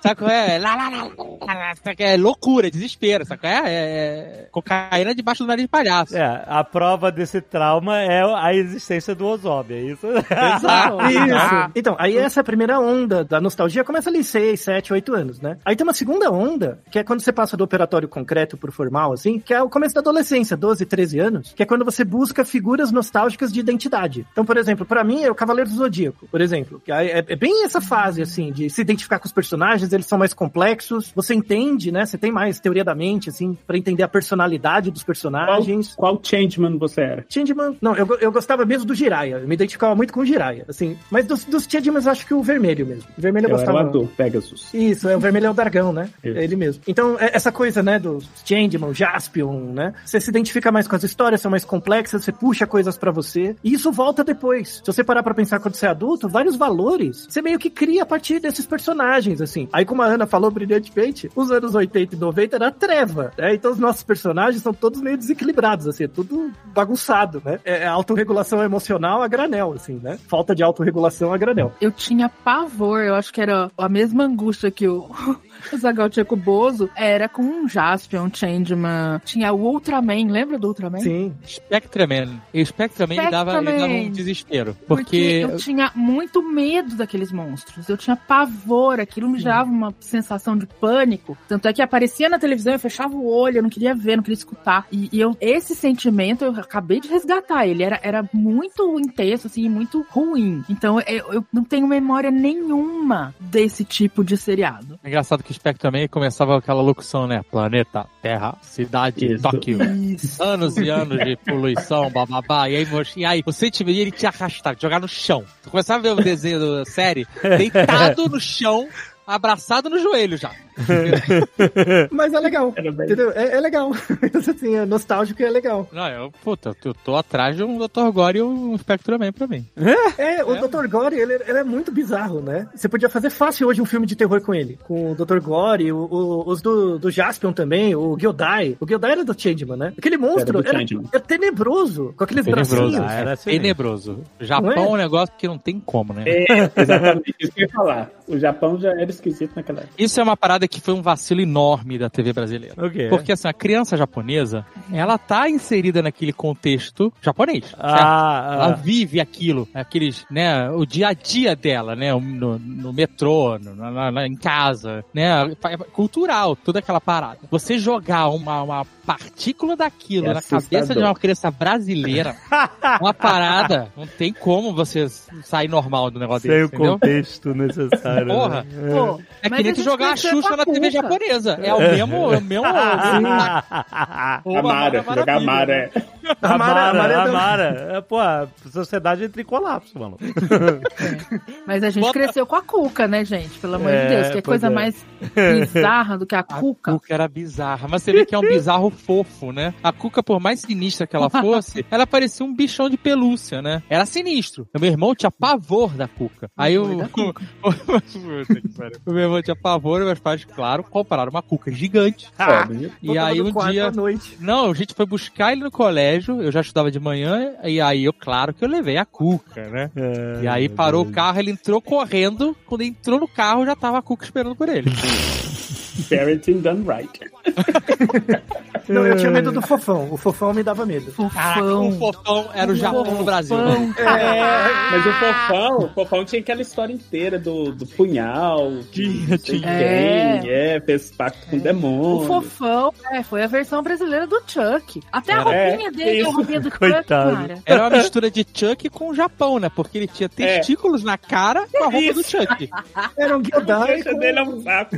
Sabe qual é? Lá, lá, lá, lá, lá, é? É loucura, é desespero, sabe qual é? É, é cocaína debaixo do nariz de palhaço. É, a prova desse trauma é a existência do Ozob, é isso? Exato. Isso. Então, aí essa primeira onda da nostalgia começa ali 6, 7, 8 anos, né? Aí tem uma segunda onda, que é quando você passa do operatório concreto pro formal, assim, que é o começo da adolescência, 12, 13 anos, que é quando você busca figuras nostálgicas de identidade. Então, por exemplo, pra mim é o Cavaleiro do Zodíaco, por exemplo, que é, é bem essa fase, assim, de se identificar com os personagens, eles são mais complexos, você entende, né? Você tem mais teoria da mente, assim, pra entender a personalidade dos Qual, personagens. qual changeman você era? Changeman. Não, eu, eu gostava mesmo do Jiraiya. Eu me identificava muito com o Jiraiya, assim. Mas dos, dos Changemans, eu acho que o vermelho mesmo. O vermelho eu, Eu era o gostava. Adu, Pegasus. Isso, é, o vermelho é o dragão, né? Isso. É ele mesmo. Então, é- essa coisa, né, dos Changeman, Jaspion, né? Você se identifica mais com as histórias, são mais complexas, você puxa coisas pra você. E isso volta depois. Se você parar pra pensar quando você é adulto, vários valores você meio que cria a partir desses personagens, assim. A Aí, como a Ana falou brilhantemente, os anos 80 e 90 era treva, né? Então os nossos personagens são todos meio desequilibrados, assim, é tudo bagunçado, né? É autorregulação emocional a granel, assim, né? Falta de autorregulação a granel. Eu tinha pavor, eu acho que era a mesma angústia que o, o Zagal tinha com o Bozo, era com um Jaspion, um Changeman, tinha o Ultraman, lembra do Ultraman? Sim. Spectraman. E o Spectraman ele dava, ele dava um desespero. Porque... Porque, eu tinha muito medo daqueles monstros. Eu tinha pavor, aquilo me gerava uma sensação de pânico. Tanto é que aparecia na televisão, eu fechava o olho, eu não queria ver, não queria escutar. E, e eu, esse sentimento, eu acabei de resgatar. Ele era, era muito intenso, assim, muito ruim. Então eu, eu não tenho memória nenhuma desse tipo de seriado. é engraçado que o Spectraman começava com aquela locução, né? Planeta, Terra, cidade, Isso. Tóquio. Anos e anos de poluição, bababá. E aí, e aí você te veria ele te arrastar, te jogar no chão. Tu começava a ver o desenho da série, deitado no chão, abraçado no joelho já. Mas é legal. Entendeu? É, é legal. assim, é nostálgico e é legal. Não, eu, puta, eu tô atrás de um Dr. Gore e um Spectraman pra mim. É, o Dr. Gore, ele, ele é muito bizarro, né? Você podia fazer fácil hoje um filme de terror com ele. Com o Dr. Gore, o- o- os do, do Jaspion também, o Gyodai. O Gyodai era do Changeman, né? Aquele monstro Era era, era tenebroso, com aqueles Tenebroso. bracinhos. Ah, era assim. Tenebroso. Japão Não é? é um negócio que não tem como, né? É, exatamente isso que eu ia falar. O Japão já era esquisito naquela época. Isso é uma parada que foi um vacilo enorme da TV brasileira. O quê? Porque assim, a criança japonesa, ela tá inserida naquele contexto japonês. certo? Ah, Ela ah. vive aquilo, aqueles, né, o dia a dia dela, né, no, no metrô, no- na- na- em casa, né, cultural, toda aquela parada. Você jogar uma, uma partícula daquilo É na cabeça de uma criança brasileira, uma parada, não tem como você sair normal do negócio Sem desse, o entendeu? contexto necessário. Porra. né? Pô, É mas que nem tu jogar a Xuxa a na TV Cuca. japonesa. É o mesmo, é o mesmo. Ou a Amara, Mara jogar Amara é. Amara, Amara- Amara. É, pô, a sociedade entra em colapso, mano. Mas a gente Bota- cresceu com a Cuca, né, gente? Pelo amor É, de Deus. Que é coisa é. mais bizarra do que a A Cuca. Cuca era bizarra, mas você vê que é um bizarro fofo, né? A Cuca, por mais sinistra que ela fosse, ela parecia um bichão de pelúcia, né? Era sinistro. O meu irmão tinha pavor da Cuca. Aí o... Cuca. O meu irmão tinha pavor e meus pais, claro, compraram uma Cuca gigante. Óbvio. E aí um dia... à noite. Não, a gente foi buscar ele no colégio, eu já estudava de manhã, e aí eu, claro que eu levei a Cuca, né? É, E aí parou o carro, ele entrou correndo, quando ele entrou no carro já tava a Cuca esperando por ele. Parenting done right. Não, eu tinha medo do fofão. O fofão me dava medo. Caraca, o Fofão. fofão era o Japão do Brasil. né? Fofão. É, mas o fofão, o fofão tinha aquela história inteira do, do punhal. Tinha, tinha. É. Quem, é, fez pacto com o demônio. O fofão, é, foi a versão brasileira do Chuck. Até a roupinha É, dele, a isso. roupinha do Chuck, Coitado. cara. Era uma mistura de Chuck com o Japão, né? Porque ele tinha testículos na cara com a roupa do Chuck. Era um A Gyodai. queixa com- dele é um saco.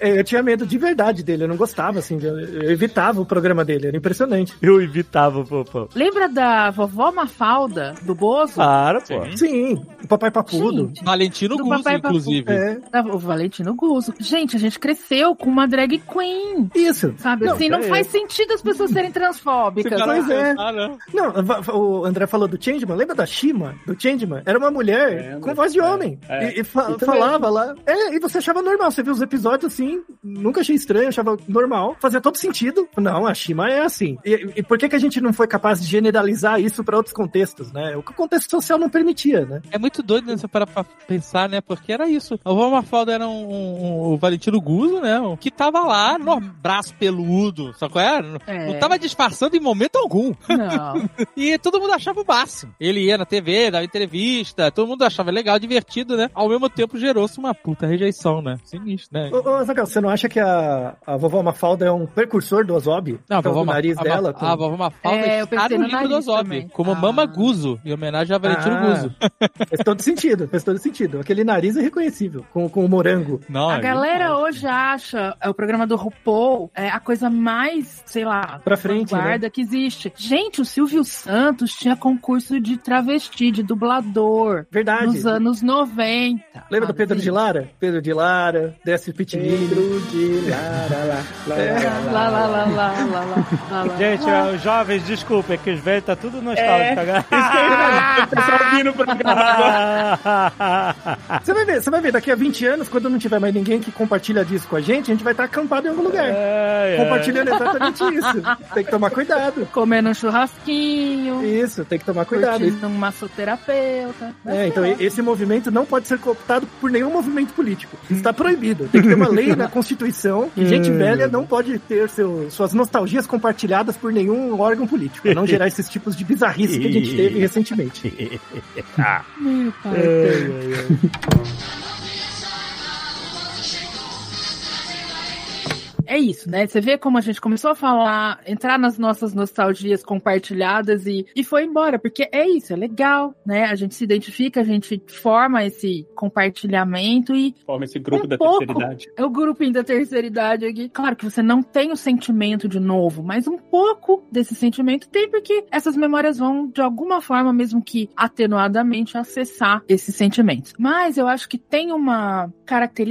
É, Eu tinha medo de verdade dele, eu não gostava, assim, eu, evitava o programa dele, era impressionante. Eu evitava o fofão. Lembra da vovó Mafalda, do Bozo? Claro, pô. Sim, o papai papudo. Gente, Valentino Guzzo, inclusive. É, o Valentino Guzzo. Gente, a gente cresceu com uma drag queen. isso. Sabe Não, assim, não é. faz sentido as pessoas serem transfóbicas. Pois é. Ah, não. O André falou do Changeman, lembra da Shima, do Changeman? Era uma mulher Lembro, com voz de é, homem. é. E, e fa- falava lá. É, e você achava normal, você viu os episódios assim, nunca achei estranho, achava normal, fazia todo sentido. Não, a Shima é assim. E, e por que, que a gente não foi capaz de generalizar isso para outros contextos, né? O que o contexto social não permitia, né? É muito doido né, você parar pra pensar, né? Porque era isso. A vovó Mafalda era um, um- o Valentino Guzzo, né? um Que tava lá, no braço peludo, só que? Não, É. não tava disfarçando em momento algum. Não. E todo mundo achava o máximo. Ele ia na TV, dava entrevista, todo mundo achava legal, divertido, né? Ao mesmo tempo gerou-se uma puta rejeição, né? Sinistro, né? Ô, ô Você não acha que a, a vovó Mafalda é um precursor do Ozob? Não, a vovó, Ma- nariz a, dela. Com- a vovó Mafalda É, está no livro do Ozob, também. como Ah. Mama Guzo, em homenagem a Valentino Ah. Guzzo. Faz todo sentido, faz todo sentido. Aquele nariz é reconhecível, com, com o morango. Não, A ele- galera hoje acha é, o programa do RuPaul é a coisa mais, sei lá, Pra frente, né? vanguarda que existe. Gente, o Silvio Santos tinha concurso de travesti, de dublador. Verdade. Nos anos 90. Lembra do sabe? Pedro de Lara? Pedro de Lara, desce Pitinique. Pedro de lá, lá, É, lá, Lá, lá, lá, lá, lá. Gente, os jovens, desculpa, é que os velhos tá tudo nostálgico É, agora. isso que eu ia falar, o pessoal ouvindo o programa agora. Você vai ver, você vai ver, daqui a 20 anos, quando não tiver mais ninguém que compartilha disso com a gente, a gente vai estar acampado em algum lugar. Ai. Compartilhando exatamente isso. Tem que tomar cuidado. Comendo um churrasquinho, Isso, tem que tomar cuidado. curtindo um massoterapeuta. É, então e- esse movimento não pode ser cooptado por nenhum movimento político. Está proibido. Tem que ter uma lei na Constituição que gente velha não pode ter seu, suas nostalgias compartilhadas por nenhum órgão político. Pra não gerar esses tipos de bizarrice que a gente teve recentemente. Meu pai. É isso, né? Você vê como a gente começou a falar, entrar nas nossas nostalgias compartilhadas e, e foi embora, porque é isso, é legal, né? A gente se identifica, a gente forma esse compartilhamento e Forma esse grupo Um da pouco. terceira idade. é o grupinho da terceira idade aqui. Claro que você não tem o sentimento de novo, mas um pouco desse sentimento tem porque essas memórias vão, de alguma forma, mesmo que atenuadamente, acessar esses sentimentos. Mas eu acho que tem uma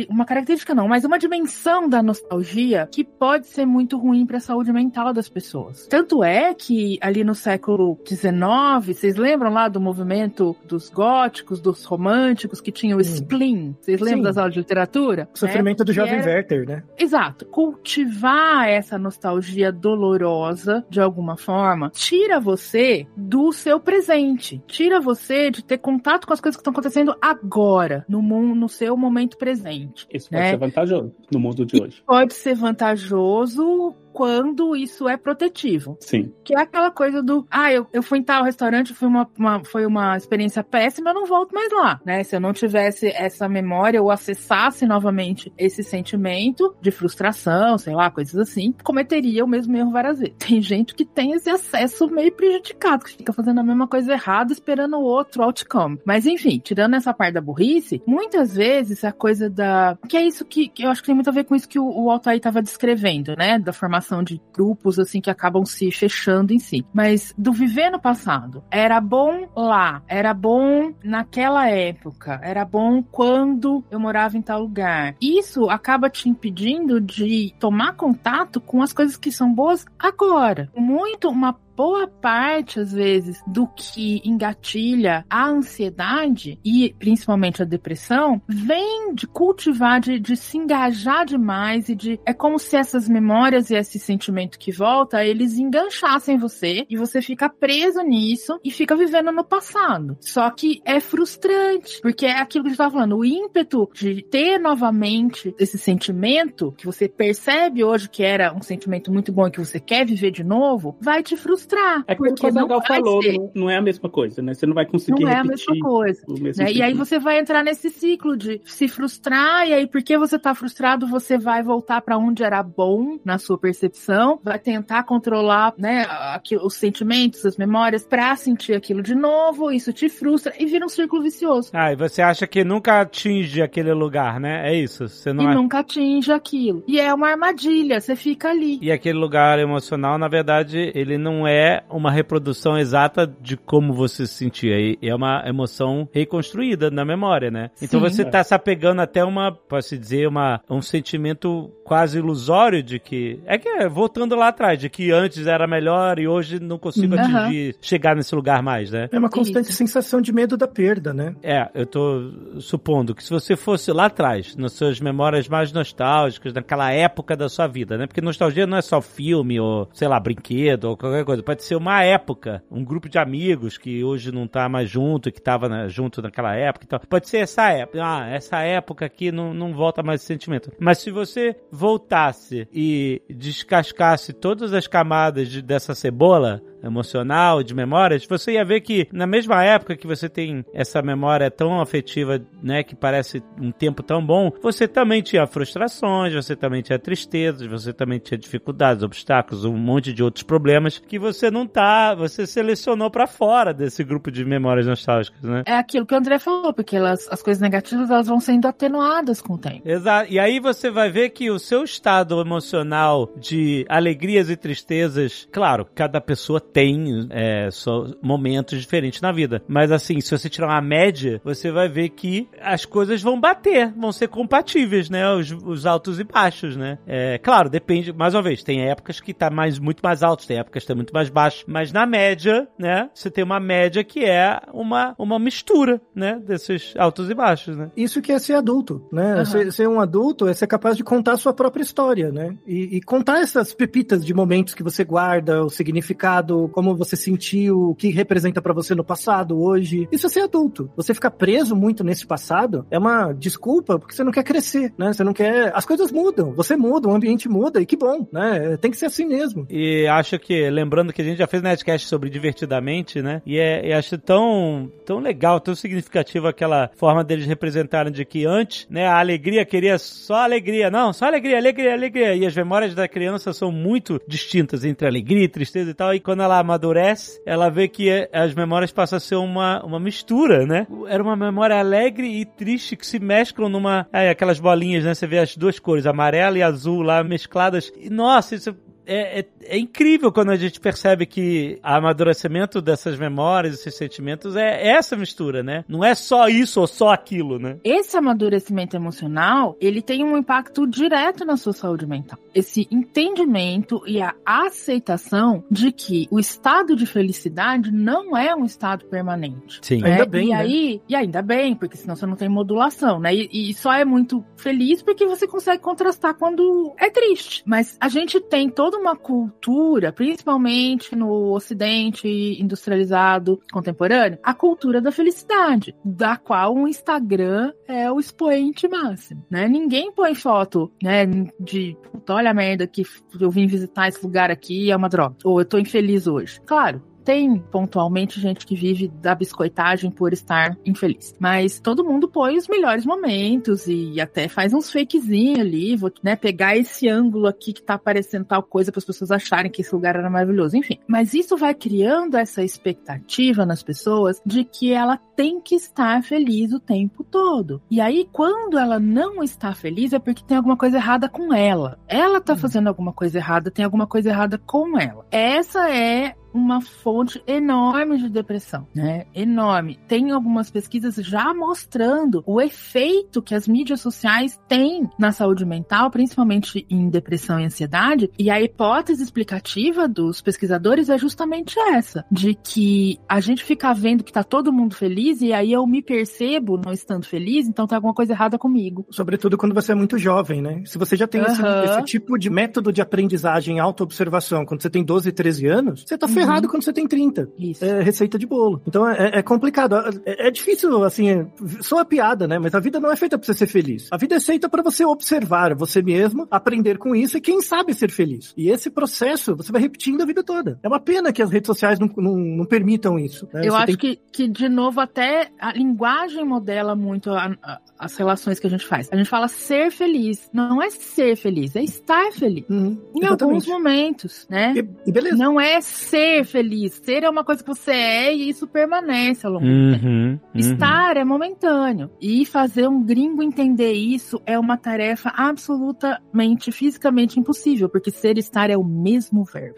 uma característica não, mas uma dimensão da nostalgia que pode ser muito ruim para a saúde mental das pessoas. Tanto é que ali no século XIX, vocês lembram lá do movimento dos góticos, dos românticos, que tinha o spleen? Vocês lembram Sim. das aulas de literatura? O sofrimento do Que jovem era- Werther, né? Exato. Cultivar essa nostalgia dolorosa, de alguma forma, tira você do seu presente. Tira você de ter contato com as coisas que estão acontecendo agora, no mundo, no seu momento presente. Isso pode né? ser vantajoso no mundo de hoje. Pode ser vantajoso vantajoso quando isso é protetivo. Sim. Que é aquela coisa do, ah, eu, eu fui em tal restaurante, foi uma, uma- foi uma experiência péssima, eu não volto mais lá, né? Se eu não tivesse essa memória ou acessasse novamente esse sentimento de frustração, sei lá, coisas assim, cometeria o mesmo erro várias vezes. Tem gente que tem esse acesso meio prejudicado, que fica fazendo a mesma coisa errada, esperando o outro outcome. Mas enfim, tirando essa parte da burrice, muitas vezes a coisa da. Que é isso que, que eu acho que tem muito a ver com isso que o, o Altair estava descrevendo, né? Da formação de grupos, assim, que acabam se fechando em si. Mas do viver no passado. Era bom lá, era bom naquela época, era bom quando eu morava em tal lugar. Isso acaba te impedindo de tomar contato com as coisas que são boas agora. Muito uma boa parte, às vezes, do que engatilha a ansiedade e principalmente a depressão vem de cultivar, de, de se engajar demais e de. É como se essas memórias e esse sentimento que volta, eles enganchassem você e você fica preso nisso e fica vivendo no passado. Só que é frustrante, porque é aquilo que a gente tava falando, o ímpeto de ter novamente esse sentimento que você percebe hoje que era um sentimento muito bom e que você quer viver de novo, vai te frustrar. É aquilo que o porque não Zagal vai falou, ser. não, não é a mesma coisa, né? Você não vai conseguir Não é a mesma coisa. o mesmo né? E aí você vai entrar nesse ciclo de se frustrar, e aí porque você tá frustrado, você vai voltar pra onde era bom na sua percepção, vai tentar controlar, né, aqui, os sentimentos, as memórias, pra sentir aquilo de novo, isso te frustra e vira um círculo vicioso. Ah, e você acha que nunca atinge aquele lugar, né? É isso. Você não e é- nunca atinge aquilo. E é uma armadilha, você fica ali. E aquele lugar emocional, na verdade, ele não é uma reprodução exata de como você se sentia. E- É uma emoção reconstruída na memória, né? Então Sim. você tá se apegando até uma, posso dizer, uma, um sentimento quase ilusório de que. É que é, voltando lá atrás, de que antes era melhor e hoje não consigo Uhum. atingir, chegar nesse lugar mais, né? É uma constante sensação de medo da perda, né? É, eu tô supondo que se você fosse lá atrás, nas suas memórias mais nostálgicas, naquela época da sua vida, né? Porque nostalgia não é só filme ou, sei lá, brinquedo ou qualquer coisa. Pode ser uma época, um grupo de amigos que hoje não tá mais junto, que tava na- junto naquela época e tal. Pode ser essa época. Ah, essa época aqui não, não volta mais esse sentimento. Mas se você voltasse e descascasse todas as camadas de- dessa cebola, emocional, de memórias, você ia ver que na mesma época que você tem essa memória tão afetiva, né, que parece um tempo tão bom, você também tinha frustrações, você também tinha tristezas, você também tinha dificuldades, obstáculos, um monte de outros problemas que você não tá, você selecionou pra fora desse grupo de memórias nostálgicas, né? É aquilo que o André falou, porque elas, as coisas negativas elas vão sendo atenuadas com o tempo. Exato. E aí você vai ver que o seu estado emocional de alegrias e tristezas, claro, cada pessoa tem é, só momentos diferentes na vida. Mas assim, se você tirar uma média, você vai ver que as coisas vão bater, vão ser compatíveis, né? Os, os altos e baixos, né? É, claro, depende, mais uma vez, tem épocas que tá mais, muito mais alto, tem épocas que tá muito mais baixo. Mas na média, né? Você tem uma média que é uma, uma mistura, né? Desses altos e baixos, né? Isso que é ser adulto, né? Aham. Ser, ser um adulto é ser capaz de contar a sua própria história, né? E, e contar essas pepitas de momentos que você guarda, o significado, como você sentiu, o que representa pra você no passado, hoje. Isso é ser adulto. Você ficar preso muito nesse passado é uma desculpa porque você não quer crescer, né? Você não quer. As coisas mudam, você muda, o ambiente muda, e que bom, né? Tem que ser assim mesmo. E acho que, lembrando que a gente já fez Nerdcast sobre Divertidamente, né? E, é, e acho tão, tão legal, tão significativo aquela forma deles representarem de que antes, né, a alegria queria só alegria. Não, só alegria, alegria, alegria. E as memórias da criança são muito distintas entre alegria e tristeza e tal. E quando ela amadurece, ela vê que é- as memórias passam a ser uma, uma mistura, né? Era uma memória alegre e triste que se mesclam numa. É, aquelas bolinhas, né? Você vê as duas cores, amarela e azul lá mescladas. E, nossa, isso é, é, é incrível quando a gente percebe que o amadurecimento dessas memórias, esses sentimentos, é essa mistura, né? Não é só isso ou só aquilo, né? Esse amadurecimento emocional, ele tem um impacto direto na sua saúde mental. Esse entendimento e a aceitação de que o estado de felicidade não é um estado permanente. Sim. Ainda É, bem, e né? aí, e ainda bem, porque senão você não tem modulação, né? E, e só é muito feliz porque você consegue contrastar quando é triste. Mas a gente tem toda uma cultura, principalmente no ocidente industrializado contemporâneo, a cultura da felicidade, da qual o Instagram é o expoente máximo, né? Ninguém põe foto, né, de puta, olha a merda que eu vim visitar esse lugar aqui, é uma droga. Ou eu tô infeliz hoje. Claro, tem pontualmente gente que vive da biscoitagem por estar infeliz. Mas todo mundo põe os melhores momentos e até faz uns fakezinhos ali. Vou né, pegar esse ângulo aqui que tá aparecendo tal coisa para as pessoas acharem que esse lugar era maravilhoso. Enfim. Mas isso vai criando essa expectativa nas pessoas de que ela tem que estar feliz o tempo todo. E aí, quando ela não está feliz, é porque tem alguma coisa errada com ela. Ela tá fazendo alguma coisa errada, tem alguma coisa errada com ela. Essa é uma fonte enorme de depressão, né? Enorme. Tem algumas pesquisas já mostrando o efeito que as mídias sociais têm na saúde mental, principalmente em depressão e ansiedade. E a hipótese explicativa dos pesquisadores é justamente essa, de que a gente fica vendo que tá todo mundo feliz e aí eu me percebo não estando feliz, então tem alguma coisa errada comigo. Sobretudo quando você é muito jovem, né? Se você já tem esse, Aham. esse tipo de método de aprendizagem, auto-observação, quando você tem 12, 13 anos, você tá Uhum. Ferrado quando você tem 30. Isso. É receita de bolo. Então é, é complicado. É, é difícil, assim, é, soa piada, né? Mas a vida não é feita pra você ser feliz. A vida é feita pra você observar você mesmo, aprender com isso e quem sabe ser feliz. E esse processo você vai repetindo a vida toda. É uma pena que as redes sociais não, não, não permitam isso. né? Eu Você acho tem- que, que, de novo, até a linguagem modela muito a- a- as relações que a gente faz. A gente fala ser feliz. Não é ser feliz, é estar feliz. Uhum, Em alguns momentos, né? E, e beleza. Não é ser feliz. Ser é uma coisa que você é e isso permanece ao longo do tempo. Uhum, Estar é momentâneo. E fazer um gringo entender isso é uma tarefa absolutamente, fisicamente impossível, porque ser e estar é o mesmo verbo.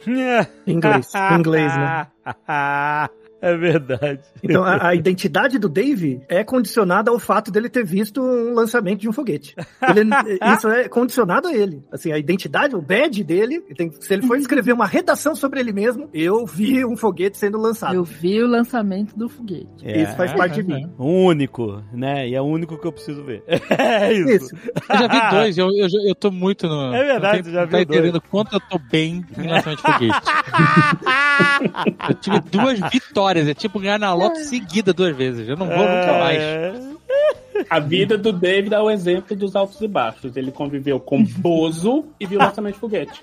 Em inglês. em inglês, né? É verdade. Então, a, a identidade do Dave é condicionada ao fato dele ter visto um lançamento de um foguete. Ele- isso é condicionado a ele. Assim, a identidade, o badge dele, tem- se ele for escrever uma redação sobre ele mesmo, eu vi um foguete sendo lançado. Eu vi o lançamento do foguete. Isso faz parte de mim. O único, né? E é o único que eu preciso ver. É isso. Isso. Eu já vi dois, eu, eu, eu tô muito no. É verdade, você já tá viu dois. entendendo quanto eu tô bem em relação de foguete. eu tive duas vitórias, é tipo ganhar na loto seguida duas vezes. Eu não vou nunca mais. É. A vida do David é o exemplo dos altos e baixos. Ele conviveu com Bozo e viu o lançamento de foguete.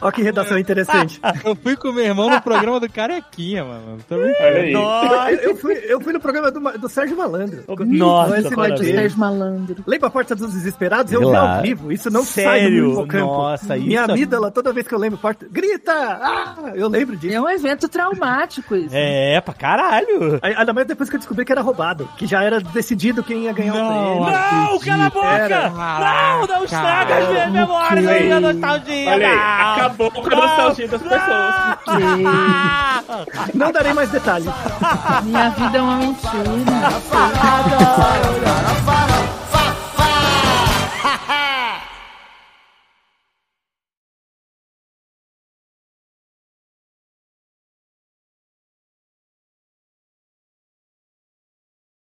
Olha que redação interessante. Eu fui com meu irmão no programa do Carequinha, mano. Tô brincando. Olha aí. Nossa, Eu, fui, eu fui no programa do, do Sérgio Malandro. Nossa, Esse. Sérgio Malandro. Lembra a Porta dos Desesperados? Eu vi ao vivo. Isso não sai do Sério? meu campo. Nossa, isso Minha é- amígdala, toda vez que eu lembro, porta, grita! Ah! Eu lembro disso. É um evento traumático isso. É, pra caralho. Aí, Ainda mais depois que eu descobri que era roubado, que já era decidido quem ia ganhar Não, o prêmio. Não, cala a boca! Era. Não, não estraga as minhas memórias da nostalgia! nostalgia. Olha aí, acabou com a nostalgia das pessoas. Não darei mais detalhes. Minha vida é uma mentira.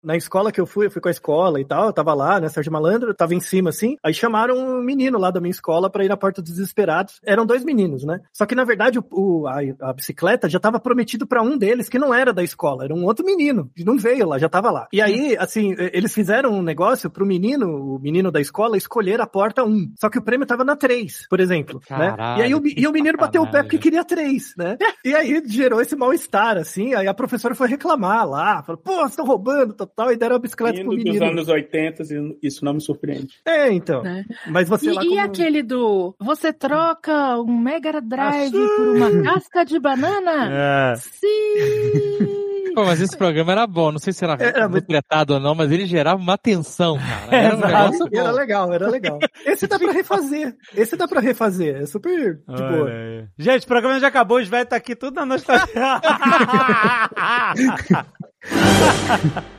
Na escola que eu fui, eu fui com a escola e tal, eu tava lá, né, Sérgio Malandro, eu tava em cima assim, aí chamaram um menino lá da minha escola pra ir na porta dos desesperados. Eram dois meninos, né? Só que na verdade o, o- a, a bicicleta já tava prometido pra um deles que não era da escola, era um outro menino, não veio lá, já tava lá. E aí, assim, eles fizeram um negócio pro menino, o menino da escola, escolher a porta 1. Só que o prêmio tava na 3, por exemplo, né? Caralho, E aí o, e o menino bateu o pé porque queria 3, né? E aí gerou esse mal-estar, assim, aí a professora foi reclamar lá, falou, pô, vocês estão roubando, tal, tal, e deram a bicicleta pro Vindo dos menino. anos 80, isso não me surpreende. É, então. Né? Mas você E, lá e como- aquele do você troca um Mega Drive por uma casca de banana? É. Sim! Pô, mas esse programa era bom, não sei se era Era muito- interpretado ou não, mas ele gerava uma tensão, cara. Era um Exato. Era legal, era legal. Esse dá pra refazer. Esse dá pra refazer. É super de Olha boa. aí. Gente, o programa já acabou, os velhos tá aqui tudo na nostalgia.